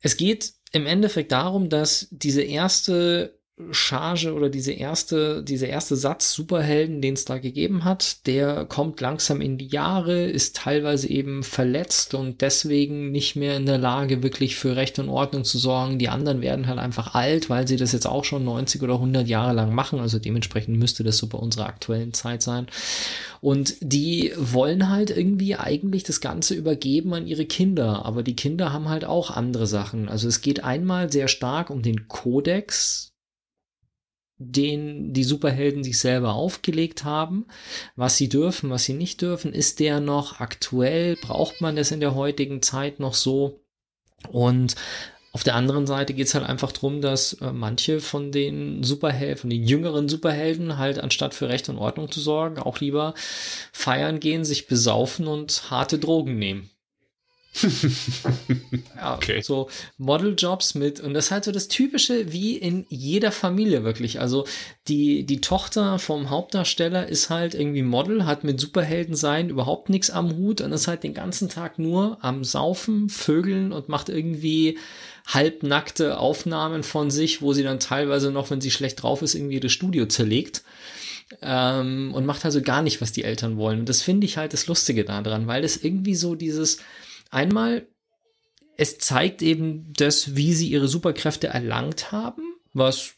Es geht im Endeffekt darum, dass diese erste Charge oder diese erste, dieser erste Satz Superhelden, den es da gegeben hat, der kommt langsam in die Jahre, ist teilweise eben verletzt und deswegen nicht mehr in der Lage, wirklich für Recht und Ordnung zu sorgen. Die anderen werden halt einfach alt, weil sie das jetzt auch schon 90 oder 100 Jahre lang machen. Also dementsprechend müsste das so bei unserer aktuellen Zeit sein. Und die wollen halt irgendwie eigentlich das Ganze übergeben an ihre Kinder. Aber die Kinder haben halt auch andere Sachen. Also es geht einmal sehr stark um den Kodex, den die Superhelden sich selber aufgelegt haben, was sie dürfen, was sie nicht dürfen, ist der noch. Aktuell, braucht man das in der heutigen Zeit noch so. Und auf der anderen Seite geht es halt einfach darum, dass äh, manche von den Superhelden, von den jüngeren Superhelden halt anstatt für Recht und Ordnung zu sorgen, auch lieber feiern gehen, sich besaufen und harte Drogen nehmen. ja, okay. so Modeljobs mit und das ist halt so das typische wie in jeder Familie wirklich. Also die die Tochter vom Hauptdarsteller ist halt irgendwie Model, hat mit Superhelden sein überhaupt nichts am Hut und ist halt den ganzen Tag nur am saufen, vögeln und macht irgendwie halbnackte Aufnahmen von sich, wo sie dann teilweise noch, wenn sie schlecht drauf ist, irgendwie das Studio zerlegt. Ähm, und macht also gar nicht, was die Eltern wollen. Und das finde ich halt das Lustige daran, weil das irgendwie so dieses, Einmal, es zeigt eben das, wie sie ihre Superkräfte erlangt haben, was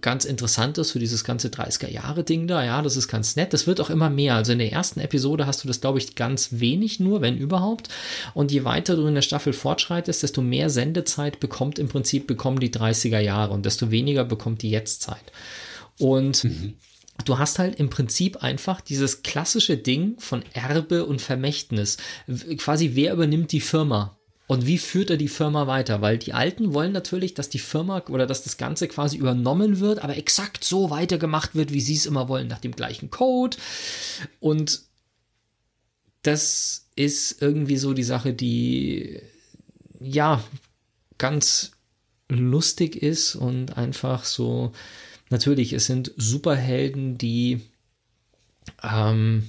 ganz interessant ist für dieses ganze 30er-Jahre-Ding da. Ja, das ist ganz nett. Das wird auch immer mehr. Also in der ersten Episode hast du das, glaube ich, ganz wenig nur, wenn überhaupt. Und je weiter du in der Staffel fortschreitest, desto mehr Sendezeit bekommt im Prinzip bekommen die 30er Jahre und desto weniger bekommt die Jetztzeit. Und mhm du hast halt im Prinzip einfach dieses klassische Ding von Erbe und Vermächtnis. Quasi, wer übernimmt die Firma? Und wie führt er die Firma weiter? Weil die Alten wollen natürlich, dass die Firma oder dass das Ganze quasi übernommen wird, aber exakt so weitergemacht wird, wie sie es immer wollen, nach dem gleichen Code. Und das ist irgendwie so die Sache, die ja ganz lustig ist und einfach so natürlich, es sind Superhelden, die. Ähm,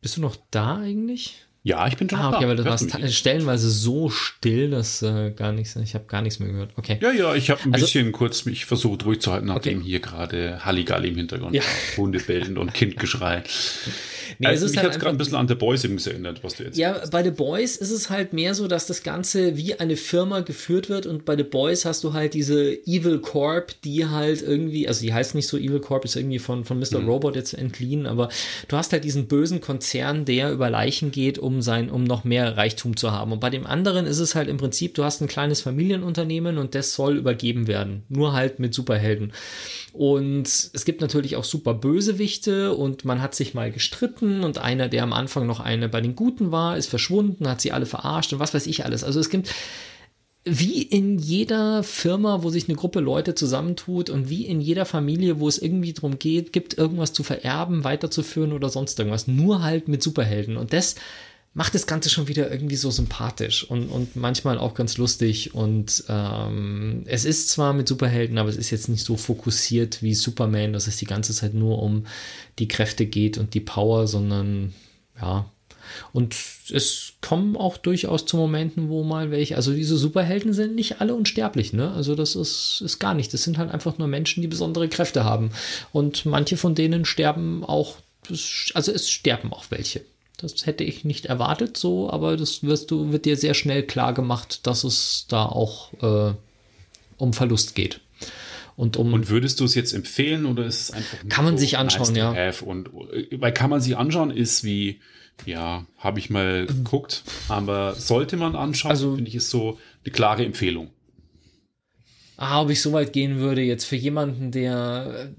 bist du noch da eigentlich? Ja, ich bin schon ah, okay, da. weil du warst stellenweise so still, dass äh, gar nichts, ich habe gar nichts mehr gehört. Okay. Ja, ja, ich habe ein also, bisschen kurz mich versucht ruhig zu halten, nachdem okay. hier gerade Halligalli im Hintergrund ja. Hunde bellen und Kindgeschrei. Nee, also, mich halt hat es gerade ein bisschen an The Boys übrigens erinnert, was du jetzt Ja, bei The Boys ist es halt mehr so, dass das Ganze wie eine Firma geführt wird und bei The Boys hast du halt diese Evil Corp, die halt irgendwie, also die heißt nicht so Evil Corp, ist irgendwie von, von Mr. Mhm. Robot jetzt entliehen, aber du hast halt diesen bösen Konzern, der über Leichen geht, um sein, um noch mehr Reichtum zu haben. Und bei dem anderen ist es halt im Prinzip, du hast ein kleines Familienunternehmen und das soll übergeben werden. Nur halt mit Superhelden. Und es gibt natürlich auch super Bösewichte und man hat sich mal gestritten und einer, der am Anfang noch eine bei den Guten war, ist verschwunden, hat sie alle verarscht und was weiß ich alles. Also es gibt wie in jeder Firma, wo sich eine Gruppe Leute zusammentut und wie in jeder Familie, wo es irgendwie darum geht, gibt irgendwas zu vererben, weiterzuführen oder sonst irgendwas. Nur halt mit Superhelden. Und das macht das Ganze schon wieder irgendwie so sympathisch und, und manchmal auch ganz lustig. Und ähm, es ist zwar mit Superhelden, aber es ist jetzt nicht so fokussiert wie Superman, dass es die ganze Zeit nur um die Kräfte geht und die Power, sondern ja. Und es kommen auch durchaus zu Momenten, wo mal welche, also diese Superhelden sind nicht alle unsterblich, ne? Also das ist, ist gar nicht. Das sind halt einfach nur Menschen, die besondere Kräfte haben. Und manche von denen sterben auch, also es sterben auch welche. Das hätte ich nicht erwartet so, aber das wirst du, wird dir sehr schnell klar gemacht, dass es da auch äh, um Verlust geht. Und, um, und würdest du es jetzt empfehlen oder ist es einfach Kann man so sich anschauen, ja. Und weil kann man sich anschauen, ist wie, ja, habe ich mal geguckt, aber sollte man anschauen, also, finde ich, ist so eine klare Empfehlung. Ah, ob ich so weit gehen würde, jetzt für jemanden, der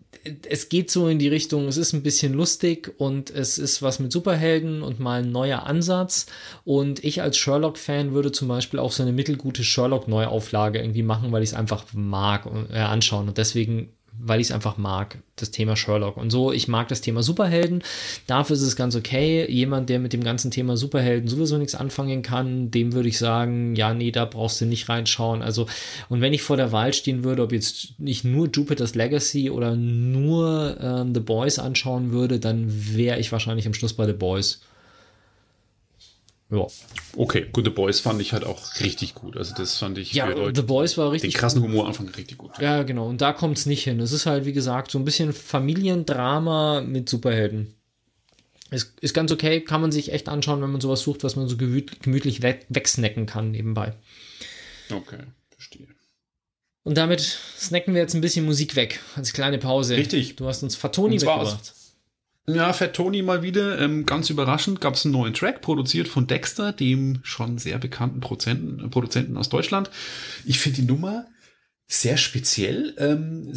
es geht so in die Richtung, es ist ein bisschen lustig und es ist was mit Superhelden und mal ein neuer Ansatz. Und ich als Sherlock-Fan würde zum Beispiel auch so eine mittelgute Sherlock-Neuauflage irgendwie machen, weil ich es einfach mag und äh, anschauen. Und deswegen weil ich es einfach mag, das Thema Sherlock. Und so, ich mag das Thema Superhelden. Dafür ist es ganz okay. Jemand, der mit dem ganzen Thema Superhelden sowieso nichts anfangen kann, dem würde ich sagen, ja, nee, da brauchst du nicht reinschauen. Also, und wenn ich vor der Wahl stehen würde, ob jetzt nicht nur Jupiter's Legacy oder nur ähm, The Boys anschauen würde, dann wäre ich wahrscheinlich am Schluss bei The Boys. Ja. Okay, Good The Boys fand ich halt auch richtig gut. Also das fand ich ja, The Boys war richtig den krassen Humor Anfang richtig gut. Ja, genau. Und da kommt es nicht hin. Es ist halt, wie gesagt, so ein bisschen Familiendrama mit Superhelden. Ist, ist ganz okay, kann man sich echt anschauen, wenn man sowas sucht, was man so gemütlich we wegsnacken kann nebenbei. Okay, verstehe. Und damit snacken wir jetzt ein bisschen Musik weg, als kleine Pause. Richtig. Du hast uns Fatoni mitgebracht. Ja, Fat Tony mal wieder. Ähm, ganz überraschend gab es einen neuen Track, produziert von Dexter, dem schon sehr bekannten Produzenten, äh, Produzenten aus Deutschland. Ich finde die Nummer sehr speziell. Ähm,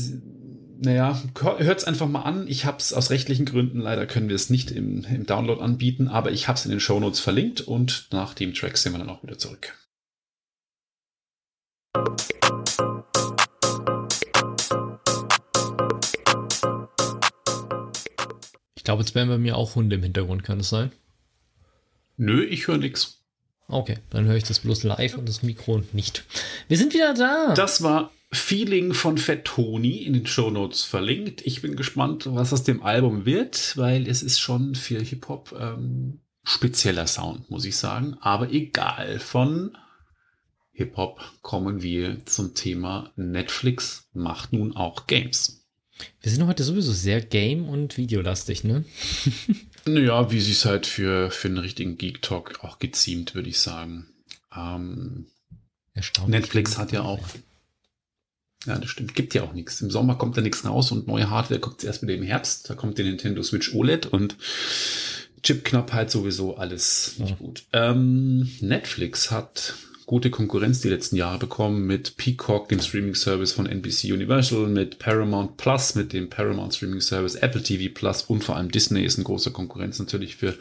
naja, hört's einfach mal an. Ich habe es aus rechtlichen Gründen, leider können wir es nicht im, im Download anbieten, aber ich habe es in den Show Notes verlinkt und nach dem Track sind wir dann auch wieder zurück. Glaube, jetzt wären bei mir auch Hunde im Hintergrund, kann das sein? Nö, ich höre nichts. Okay, dann höre ich das bloß live und das Mikro nicht. Wir sind wieder da. Das war Feeling von Fat Tony in den Show Notes verlinkt. Ich bin gespannt, was aus dem Album wird, weil es ist schon für Hip-Hop ähm, spezieller Sound, muss ich sagen. Aber egal, von Hip-Hop kommen wir zum Thema Netflix macht nun auch Games. Wir sind heute sowieso sehr game- und videolastig, ne? naja, wie sie es halt für, für einen richtigen Geek-Talk auch geziemt, würde ich sagen. Ähm, Netflix hat ja auch. Ja, das stimmt. Gibt ja auch nichts. Im Sommer kommt da nichts raus und neue Hardware kommt erst wieder im Herbst. Da kommt der Nintendo Switch OLED und Chipknappheit sowieso alles nicht ja. gut. Ähm, Netflix hat gute Konkurrenz die letzten Jahre bekommen mit Peacock, dem Streaming-Service von NBC Universal, mit Paramount Plus, mit dem Paramount Streaming-Service, Apple TV Plus und vor allem Disney ist eine große Konkurrenz natürlich für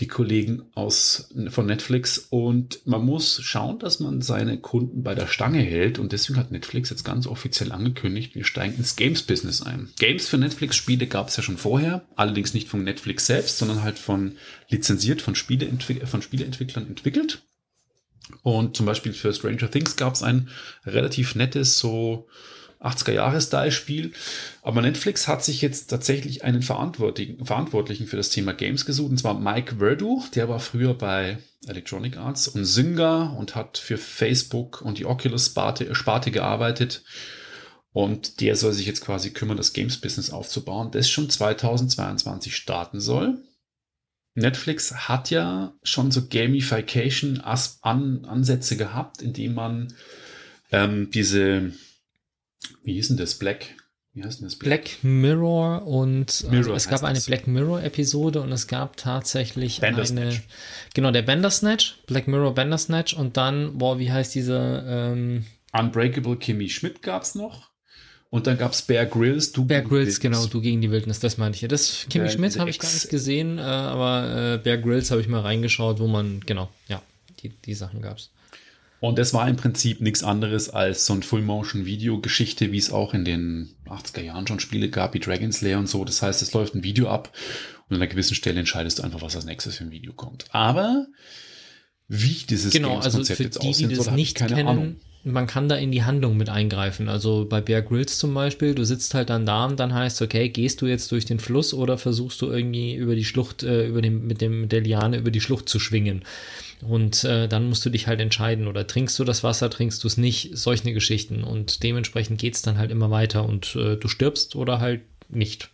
die Kollegen aus, von Netflix. Und man muss schauen, dass man seine Kunden bei der Stange hält. Und deswegen hat Netflix jetzt ganz offiziell angekündigt, wir steigen ins Games-Business ein. Games für Netflix-Spiele gab es ja schon vorher, allerdings nicht von Netflix selbst, sondern halt von lizenziert von, Spieleentwick von Spieleentwicklern entwickelt und zum Beispiel für Stranger Things gab es ein relativ nettes, so 80er-Jahre-Style-Spiel. Aber Netflix hat sich jetzt tatsächlich einen Verantwortlichen, Verantwortlichen für das Thema Games gesucht, und zwar Mike Verdu. Der war früher bei Electronic Arts und Zynga und hat für Facebook und die Oculus-Sparte Sparte gearbeitet. Und der soll sich jetzt quasi kümmern, das Games-Business aufzubauen, das schon 2022 starten soll. Netflix hat ja schon so Gamification-Ansätze gehabt, indem man ähm, diese, wie hieß denn das, Black, wie heißt denn das? Black, Black Mirror und also Mirror also es gab eine das. Black Mirror Episode und es gab tatsächlich eine, genau, der Bandersnatch, Black Mirror Bandersnatch und dann, boah, wie heißt diese, ähm, Unbreakable Kimmy Schmidt gab es noch. Und dann gab es Bear Grylls, du Bear Grylls, genau, du gegen die Wildnis, das meinte ich. ja. Das Kimmy Schmidt habe ich gar nicht gesehen, äh, aber äh, Bear Grylls habe ich mal reingeschaut, wo man, genau, ja, die, die Sachen gab es. Und das war im Prinzip nichts anderes als so ein Full-Motion-Video-Geschichte, wie es auch in den 80er Jahren schon Spiele gab, wie Dragon's Lair und so. Das heißt, es läuft ein Video ab und an einer gewissen Stelle entscheidest du einfach, was als nächstes für ein Video kommt. Aber wie dieses genau, also Konzept jetzt aussehen die soll, nicht keine kennen, Ahnung man kann da in die Handlung mit eingreifen. Also bei Bear Grylls zum Beispiel, du sitzt halt dann da und dann heißt, okay, gehst du jetzt durch den Fluss oder versuchst du irgendwie über die Schlucht, äh, über dem, mit dem, mit der Liane über die Schlucht zu schwingen. Und äh, dann musst du dich halt entscheiden, oder trinkst du das Wasser, trinkst du es nicht, solche Geschichten. Und dementsprechend geht es dann halt immer weiter und äh, du stirbst oder halt nicht.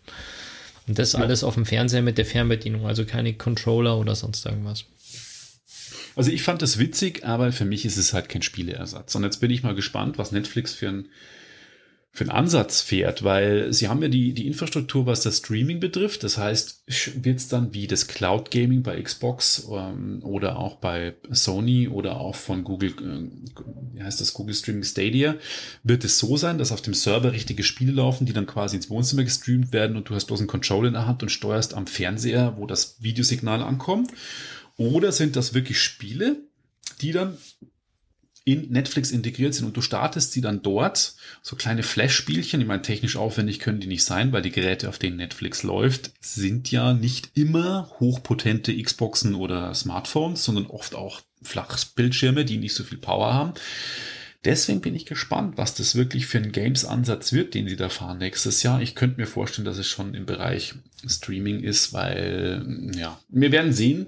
Und das ja. alles auf dem Fernseher mit der Fernbedienung, also keine Controller oder sonst irgendwas. Also ich fand das witzig, aber für mich ist es halt kein Spieleersatz. Und jetzt bin ich mal gespannt, was Netflix für ein für einen Ansatz fährt, weil sie haben ja die, die Infrastruktur, was das Streaming betrifft. Das heißt, wird es dann wie das Cloud Gaming bei Xbox ähm, oder auch bei Sony oder auch von Google, äh, wie heißt das, Google Streaming Stadia, wird es so sein, dass auf dem Server richtige Spiele laufen, die dann quasi ins Wohnzimmer gestreamt werden und du hast bloß einen Controller in der Hand und steuerst am Fernseher, wo das Videosignal ankommt. Oder sind das wirklich Spiele, die dann in Netflix integriert sind und du startest sie dann dort, so kleine Flash-Spielchen, ich meine, technisch aufwendig können die nicht sein, weil die Geräte, auf denen Netflix läuft, sind ja nicht immer hochpotente Xboxen oder Smartphones, sondern oft auch Flachbildschirme, die nicht so viel Power haben. Deswegen bin ich gespannt, was das wirklich für ein Games-Ansatz wird, den sie da fahren nächstes Jahr. Ich könnte mir vorstellen, dass es schon im Bereich Streaming ist, weil, ja, wir werden sehen.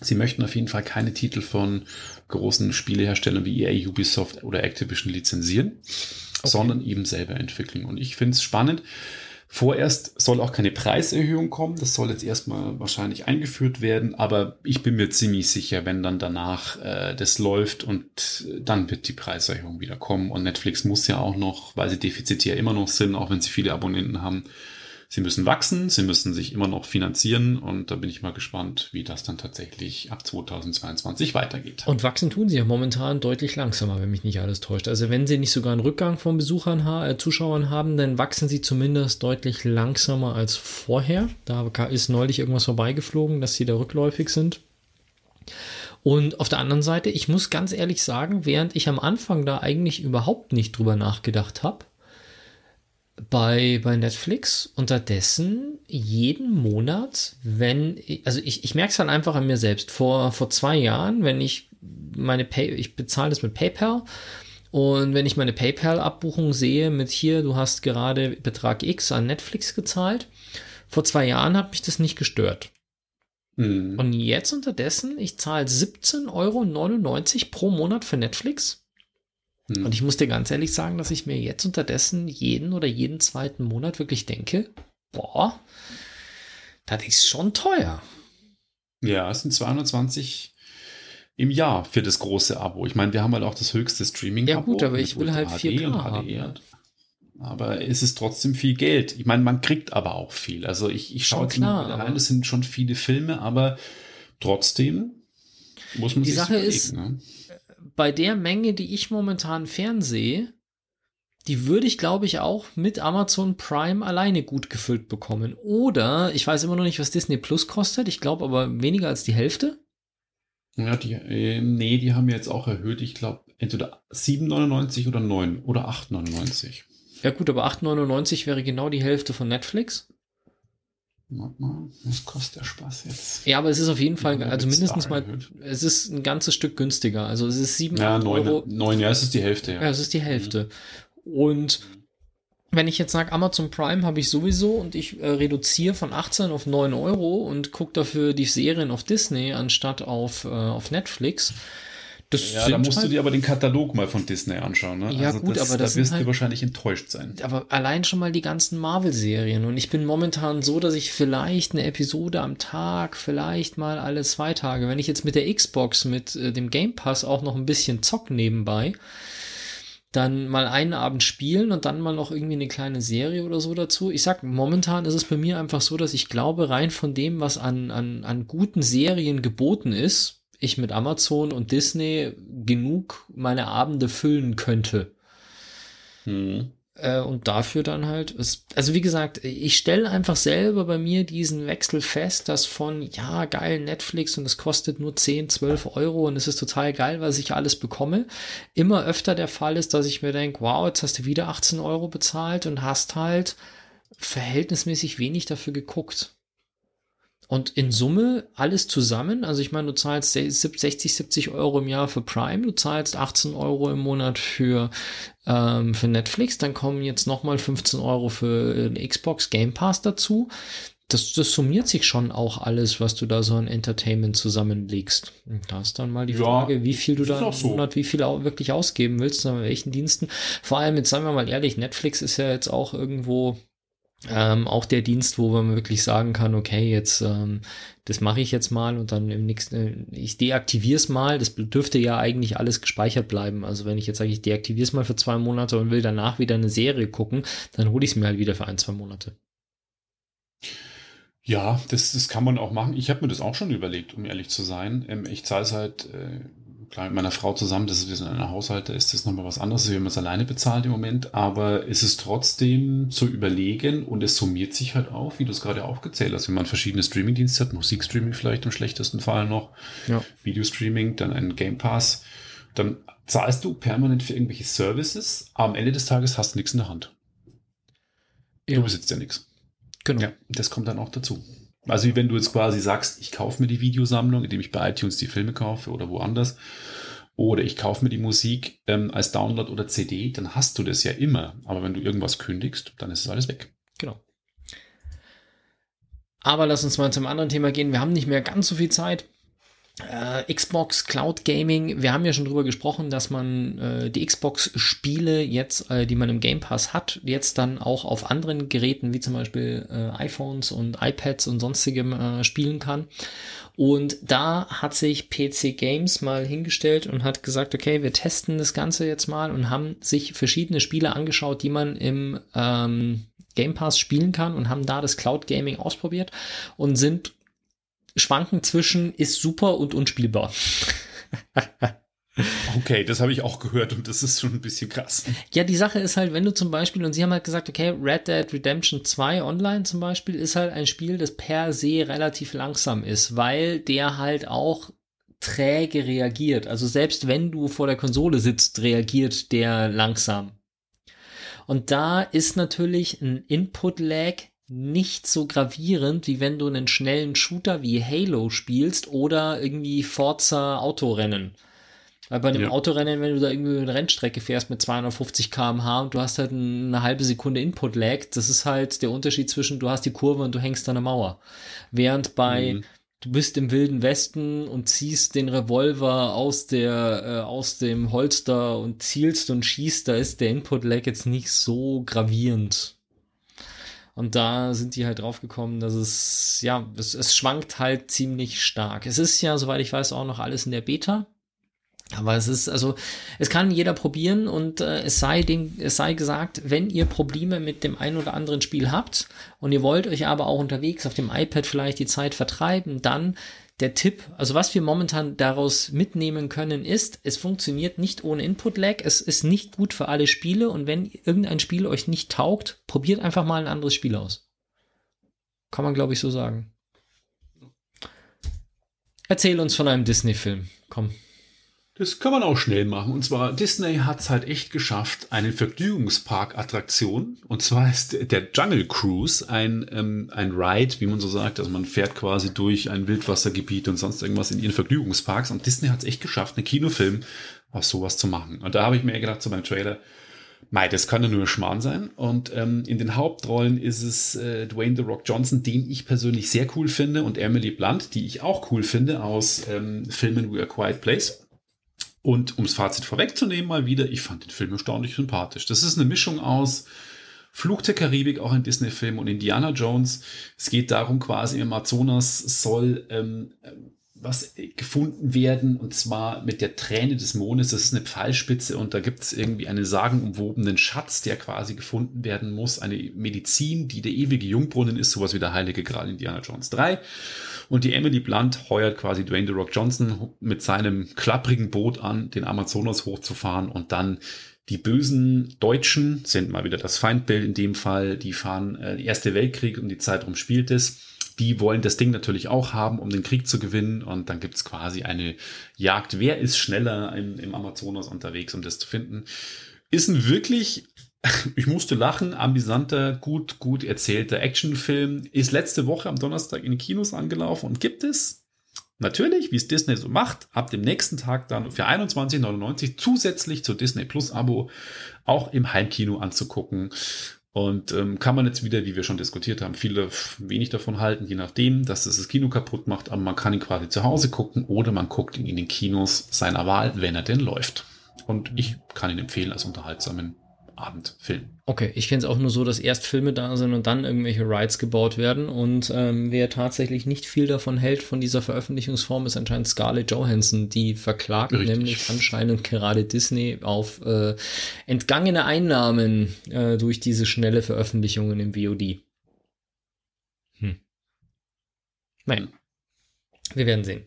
Sie möchten auf jeden Fall keine Titel von großen Spieleherstellern wie EA, Ubisoft oder Activision lizenzieren, okay. sondern eben selber entwickeln. Und ich finde es spannend. Vorerst soll auch keine Preiserhöhung kommen. Das soll jetzt erstmal wahrscheinlich eingeführt werden. Aber ich bin mir ziemlich sicher, wenn dann danach äh, das läuft und dann wird die Preiserhöhung wieder kommen. Und Netflix muss ja auch noch, weil sie defizitär immer noch sind, auch wenn sie viele Abonnenten haben, sie müssen wachsen, sie müssen sich immer noch finanzieren und da bin ich mal gespannt, wie das dann tatsächlich ab 2022 weitergeht. Und wachsen tun sie ja momentan deutlich langsamer, wenn mich nicht alles täuscht. Also wenn sie nicht sogar einen Rückgang von Besuchern, äh, Zuschauern haben, dann wachsen sie zumindest deutlich langsamer als vorher. Da ist neulich irgendwas vorbeigeflogen, dass sie da rückläufig sind. Und auf der anderen Seite, ich muss ganz ehrlich sagen, während ich am Anfang da eigentlich überhaupt nicht drüber nachgedacht habe, bei, bei Netflix unterdessen jeden Monat, wenn, also ich, ich merke es halt einfach an mir selbst. Vor, vor zwei Jahren, wenn ich meine Pay, ich bezahle das mit PayPal und wenn ich meine PayPal-Abbuchung sehe mit hier, du hast gerade Betrag X an Netflix gezahlt, vor zwei Jahren hat mich das nicht gestört. Mhm. Und jetzt unterdessen, ich zahle 17,99 Euro pro Monat für Netflix hm. Und ich muss dir ganz ehrlich sagen, dass ich mir jetzt unterdessen jeden oder jeden zweiten Monat wirklich denke, boah, das ist schon teuer. Ja, es sind 220 im Jahr für das große Abo. Ich meine, wir haben halt auch das höchste Streaming-Abo. Ja gut, aber ich will halt 4K haben. HDR. Aber es ist trotzdem viel Geld. Ich meine, man kriegt aber auch viel. Also ich, ich schaue klar, rein, das sind schon viele Filme, aber trotzdem muss man die sich Sache überlegen, ist, ne? Bei der Menge, die ich momentan fernsehe, die würde ich, glaube ich, auch mit Amazon Prime alleine gut gefüllt bekommen. Oder, ich weiß immer noch nicht, was Disney Plus kostet. Ich glaube aber weniger als die Hälfte. Ja, die, äh, nee, die haben jetzt auch erhöht. Ich glaube, entweder 7,99 oder 9 oder 8,99. Ja gut, aber 8,99 wäre genau die Hälfte von Netflix. Was kostet der Spaß jetzt? Ja, aber es ist auf jeden Fall, also mindestens mal, es ist ein ganzes Stück günstiger. Also es ist 7 ja, 9, Euro. 9, ja, es ist die Hälfte. Ja, ja es ist die Hälfte. Mhm. Und wenn ich jetzt sage, Amazon Prime habe ich sowieso und ich äh, reduziere von 18 auf 9 Euro und gucke dafür die Serien auf Disney anstatt auf, äh, auf Netflix, das ja, da musst halt, du dir aber den Katalog mal von Disney anschauen. Ne? Ja, also gut, das, aber das da wirst halt, du wahrscheinlich enttäuscht sein. Aber allein schon mal die ganzen Marvel-Serien. Und ich bin momentan so, dass ich vielleicht eine Episode am Tag, vielleicht mal alle zwei Tage, wenn ich jetzt mit der Xbox, mit äh, dem Game Pass auch noch ein bisschen zock nebenbei, dann mal einen Abend spielen und dann mal noch irgendwie eine kleine Serie oder so dazu. Ich sag, momentan ist es bei mir einfach so, dass ich glaube, rein von dem, was an, an, an guten Serien geboten ist, ich mit Amazon und Disney genug meine Abende füllen könnte. Hm. Äh, und dafür dann halt, also wie gesagt, ich stelle einfach selber bei mir diesen Wechsel fest, dass von, ja, geil, Netflix und es kostet nur 10, 12 Euro und es ist total geil, was ich alles bekomme, immer öfter der Fall ist, dass ich mir denke, wow, jetzt hast du wieder 18 Euro bezahlt und hast halt verhältnismäßig wenig dafür geguckt. Und in Summe alles zusammen, also ich meine, du zahlst 60, 70 Euro im Jahr für Prime, du zahlst 18 Euro im Monat für, ähm, für Netflix, dann kommen jetzt nochmal 15 Euro für den Xbox Game Pass dazu. Das, das summiert sich schon auch alles, was du da so an Entertainment zusammenlegst. Und da ist dann mal die Frage, wie viel du da im so. Monat, wie viel wirklich ausgeben willst, an welchen Diensten. Vor allem, jetzt sagen wir mal ehrlich, Netflix ist ja jetzt auch irgendwo ähm, auch der Dienst, wo man wirklich sagen kann, okay, jetzt ähm, das mache ich jetzt mal und dann im nächsten, ich deaktiviere es mal. Das dürfte ja eigentlich alles gespeichert bleiben. Also wenn ich jetzt sage, ich deaktiviere es mal für zwei Monate und will danach wieder eine Serie gucken, dann hole ich es mir halt wieder für ein, zwei Monate. Ja, das, das kann man auch machen. Ich habe mir das auch schon überlegt, um ehrlich zu sein. Ähm, ich zahle es halt äh, klar, mit meiner Frau zusammen, das ist, wir sind in einem Haushalt, da ist das nochmal was anderes, wie man es alleine bezahlt im Moment, aber es ist trotzdem zu überlegen und es summiert sich halt auch, wie du es gerade aufgezählt hast, wenn man verschiedene Streaming-Dienste hat, Musikstreaming vielleicht im schlechtesten Fall noch, Ja. Videostreaming, dann ein Game Pass, dann zahlst du permanent für irgendwelche Services, aber am Ende des Tages hast du nichts in der Hand. Ja. Du besitzt ja nichts. Genau. Ja, das kommt dann auch dazu. Also wie wenn du jetzt quasi sagst, ich kaufe mir die Videosammlung, indem ich bei iTunes die Filme kaufe oder woanders, oder ich kaufe mir die Musik ähm, als Download oder CD, dann hast du das ja immer. Aber wenn du irgendwas kündigst, dann ist es alles weg. Genau. Aber lass uns mal zum anderen Thema gehen. Wir haben nicht mehr ganz so viel Zeit. Äh, Xbox Cloud Gaming, wir haben ja schon drüber gesprochen, dass man äh, die Xbox-Spiele jetzt, äh, die man im Game Pass hat, jetzt dann auch auf anderen Geräten wie zum Beispiel äh, iPhones und iPads und sonstigem äh, spielen kann. Und da hat sich PC Games mal hingestellt und hat gesagt, okay, wir testen das Ganze jetzt mal und haben sich verschiedene Spiele angeschaut, die man im ähm, Game Pass spielen kann und haben da das Cloud Gaming ausprobiert und sind schwanken zwischen ist super und unspielbar. Okay, das habe ich auch gehört und das ist schon ein bisschen krass. Ja, die Sache ist halt, wenn du zum Beispiel, und sie haben halt gesagt, okay, Red Dead Redemption 2 Online zum Beispiel ist halt ein Spiel, das per se relativ langsam ist, weil der halt auch träge reagiert. Also selbst wenn du vor der Konsole sitzt, reagiert der langsam. Und da ist natürlich ein Input-Lag nicht so gravierend, wie wenn du einen schnellen Shooter wie Halo spielst oder irgendwie Forza Autorennen. Weil bei einem Ja. Autorennen, wenn du da irgendwie eine Rennstrecke fährst mit 250 km/h und du hast halt eine halbe Sekunde Input-Lag, das ist halt der Unterschied zwischen du hast die Kurve und du hängst an der Mauer. Während bei Mhm. du bist im wilden Westen und ziehst den Revolver aus der äh, aus dem Holster und zielst und schießt, da ist der Input-Lag jetzt nicht so gravierend. Und da sind die halt drauf gekommen, dass es, ja, es, es schwankt halt ziemlich stark. Es ist ja, soweit ich weiß, auch noch alles in der Beta. Aber es ist, also, es kann jeder probieren und äh, es sei dem, es sei gesagt, wenn ihr Probleme mit dem einen oder anderen Spiel habt und ihr wollt euch aber auch unterwegs auf dem iPad vielleicht die Zeit vertreiben, dann der Tipp, also was wir momentan daraus mitnehmen können, ist, es funktioniert nicht ohne Input-Lag, es ist nicht gut für alle Spiele und wenn irgendein Spiel euch nicht taugt, probiert einfach mal ein anderes Spiel aus. Kann man, glaube ich, so sagen. Erzähl uns von einem Disney-Film. Komm. Das kann man auch schnell machen. Und zwar, Disney hat es halt echt geschafft, eine Vergnügungspark-Attraktion. Und zwar ist der Jungle Cruise ein, ähm, ein Ride, wie man so sagt. Also man fährt quasi durch ein Wildwassergebiet und sonst irgendwas in ihren Vergnügungsparks. Und Disney hat es echt geschafft, einen Kinofilm aus sowas zu machen. Und da habe ich mir gedacht, so beim Trailer, Mei, das kann ja nur Schmarrn sein. Und ähm, in den Hauptrollen ist es äh, Dwayne The Rock Johnson, den ich persönlich sehr cool finde, und Emily Blunt, die ich auch cool finde aus ähm, Filmen wie A Quiet Place. Und ums Fazit vorwegzunehmen, mal wieder, ich fand den Film erstaunlich sympathisch. Das ist eine Mischung aus Fluch der Karibik, auch ein Disney-Film, und Indiana Jones. Es geht darum, quasi im Amazonas soll ähm, was gefunden werden, und zwar mit der Träne des Mondes. Das ist eine Pfeilspitze und da gibt es irgendwie einen sagenumwobenen Schatz, der quasi gefunden werden muss. Eine Medizin, die der ewige Jungbrunnen ist, sowas wie der Heilige Gral Indiana Jones 3. Und die Emily Blunt heuert quasi Dwayne The Rock Johnson mit seinem klapprigen Boot an, den Amazonas hochzufahren und dann die bösen Deutschen sind mal wieder das Feindbild in dem Fall. Die fahren äh, Erste Weltkrieg und die Zeit rum spielt es. Die wollen das Ding natürlich auch haben, um den Krieg zu gewinnen. Und dann gibt's quasi eine Jagd. Wer ist schneller im, im Amazonas unterwegs, um das zu finden? Ist ein wirklich, ich musste lachen, amüsanter, gut, gut erzählter Actionfilm. Ist letzte Woche am Donnerstag in den Kinos angelaufen und gibt es Natürlich, wie es Disney so macht, ab dem nächsten Tag dann für 21,99 zusätzlich zur Disney Plus Abo auch im Heimkino anzugucken. Und ähm, kann man jetzt wieder, wie wir schon diskutiert haben, viele wenig davon halten, je nachdem, dass es das Kino kaputt macht, aber man kann ihn quasi zu Hause gucken oder man guckt ihn in den Kinos seiner Wahl, wenn er denn läuft. Und ich kann ihn empfehlen als unterhaltsamen Abendfilm. Okay, ich kenne es auch nur so, dass erst Filme da sind und dann irgendwelche Rides gebaut werden. Und ähm, wer tatsächlich nicht viel davon hält, von dieser Veröffentlichungsform, ist anscheinend Scarlett Johansson. Die verklagt Richtig. nämlich anscheinend gerade Disney auf äh, entgangene Einnahmen äh, durch diese schnelle Veröffentlichungen im VOD. Hm. Nein. Wir werden sehen.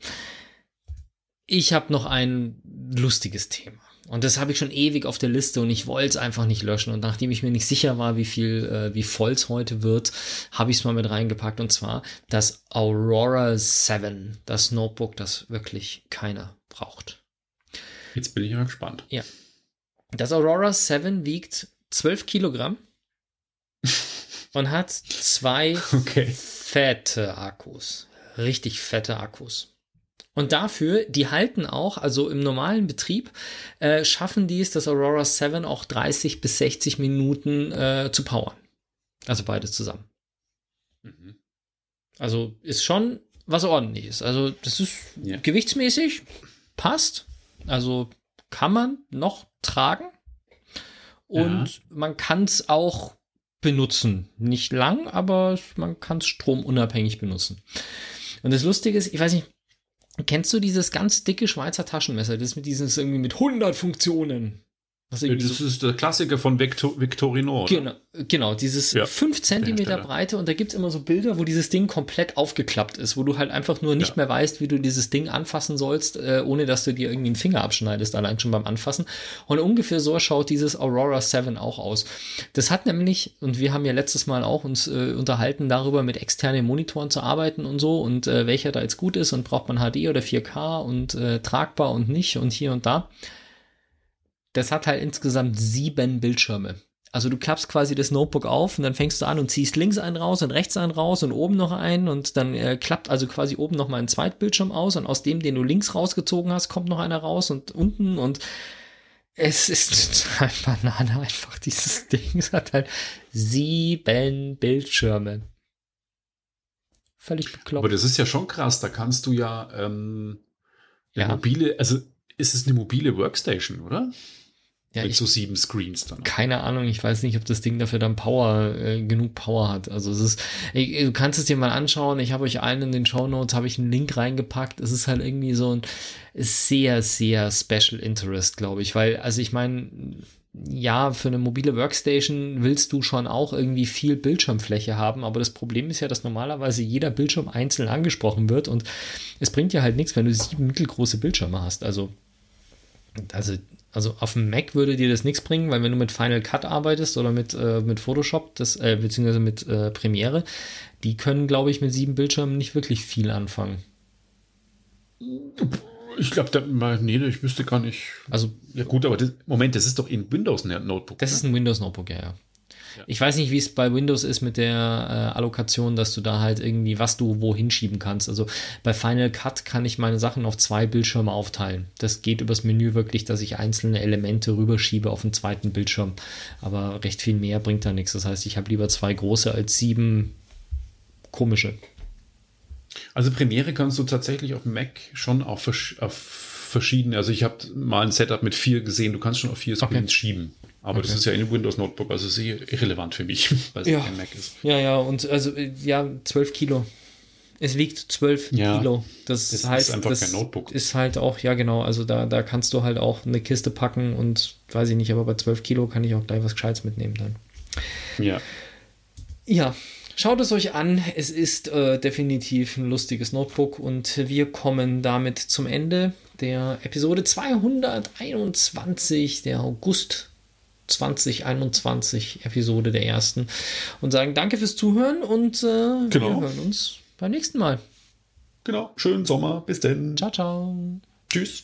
Ich habe noch ein lustiges Thema. Und das habe ich schon ewig auf der Liste und ich wollte es einfach nicht löschen. Und nachdem ich mir nicht sicher war, wie viel, äh, wie voll es heute wird, habe ich es mal mit reingepackt. Und zwar das Aurora 7, das Notebook, das wirklich keiner braucht. Jetzt bin ich mal gespannt. Ja. Das Aurora 7 wiegt 12 Kilogramm und hat zwei Okay. fette Akkus. Richtig fette Akkus. Und dafür, die halten auch, also im normalen Betrieb, äh, schaffen die es, das Aurora 7 auch 30 bis 60 Minuten äh, zu powern. Also beides zusammen. Mhm. Also ist schon was ordentliches. Also das ist Ja. gewichtsmäßig, passt. Also kann man noch tragen. Und man kann es auch benutzen. Nicht lang, aber man kann es stromunabhängig benutzen. Und das Lustige ist, ich weiß nicht, kennst du dieses ganz dicke Schweizer Taschenmesser? Das mit dieses irgendwie mit 100 Funktionen. Irgendwie Das so ist der Klassiker von Victor, Victorinox. Genau, genau, dieses Ja, 5 cm. Breite und da gibt es immer so Bilder, wo dieses Ding komplett aufgeklappt ist, wo du halt einfach nur nicht Ja. mehr weißt, wie du dieses Ding anfassen sollst, äh, ohne dass du dir irgendwie einen Finger abschneidest, allein schon beim Anfassen. Und ungefähr so schaut dieses Aurora 7 auch aus. Das hat nämlich, und wir haben ja letztes Mal auch uns äh, unterhalten darüber, mit externen Monitoren zu arbeiten und so und äh, welcher da jetzt gut ist und braucht man HD oder 4K und äh, tragbar und nicht und hier und da. Das hat halt insgesamt sieben Bildschirme. Also du klappst quasi das Notebook auf und dann fängst du an und ziehst links einen raus und rechts einen raus und oben noch einen und dann äh, klappt also quasi oben noch mal ein Zweitbildschirm aus und aus dem, den du links rausgezogen hast, kommt noch einer raus und unten und es ist total Banane einfach dieses Ding. Es hat halt sieben Bildschirme. Völlig bekloppt. Aber das ist ja schon krass. Da kannst du ja, ähm, Ja. mobile, also ist es eine mobile Workstation, oder? Ja, Mit ich, so sieben Screens dann. keine Ahnung, ich weiß nicht, ob das Ding dafür dann Power, äh, genug Power hat. Also es ist, ich, du kannst es dir mal anschauen. Ich habe euch allen in den Show Notes habe ich einen Link reingepackt. Es ist halt irgendwie so ein sehr, sehr Special Interest, glaube ich, weil, also ich meine, ja, für eine mobile Workstation willst du schon auch irgendwie viel Bildschirmfläche haben, aber das Problem ist ja, dass normalerweise jeder Bildschirm einzeln angesprochen wird und es bringt dir halt nichts, wenn du sieben mittelgroße Bildschirme hast. Also, also, also auf dem Mac würde dir das nichts bringen, weil wenn du mit Final Cut arbeitest oder mit, äh, mit Photoshop, das, äh, beziehungsweise mit äh, Premiere, die können, glaube ich, mit sieben Bildschirmen nicht wirklich viel anfangen. Ich glaube, da, nee, ich wüsste gar nicht. Also Ja gut, aber das, Moment, das ist doch ein Notebook. Das ist ein Windows-Notebook, ja, ja. Ich weiß nicht, wie es bei Windows ist mit der äh, Allokation, dass du da halt irgendwie, was du wohin schieben kannst. Also bei Final Cut kann ich meine Sachen auf zwei Bildschirme aufteilen. Das geht übers Menü wirklich, dass ich einzelne Elemente rüberschiebe auf den zweiten Bildschirm. Aber recht viel mehr bringt da nichts. Das heißt, ich habe lieber zwei große als sieben komische. Also Premiere kannst du tatsächlich auf dem Mac schon auf, auf verschiedene, also ich habe mal ein Setup mit vier gesehen, du kannst schon auf vier Screens Okay. schieben. Aber das Okay. ist ja in einem Windows Notebook, also sehr irrelevant für mich, weil es Ja. kein Mac ist. Ja, ja, und also, äh, ja, 12 Kilo. Es wiegt 12 Ja. Kilo. Das, Das ist heißt, einfach das kein Notebook. ist halt auch, ja genau, also da, da kannst du halt auch eine Kiste packen und weiß ich nicht, aber bei 12 Kilo kann ich auch gleich was Gescheites mitnehmen dann. Ja. Ja, schaut es euch an. Es ist äh, definitiv ein lustiges Notebook und wir kommen damit zum Ende der Episode 221, der August 2021 Episode der ersten und sagen danke fürs Zuhören und äh, Genau. wir hören uns beim nächsten Mal. Genau. Schönen Sommer. Bis denn. Ciao, ciao. Tschüss.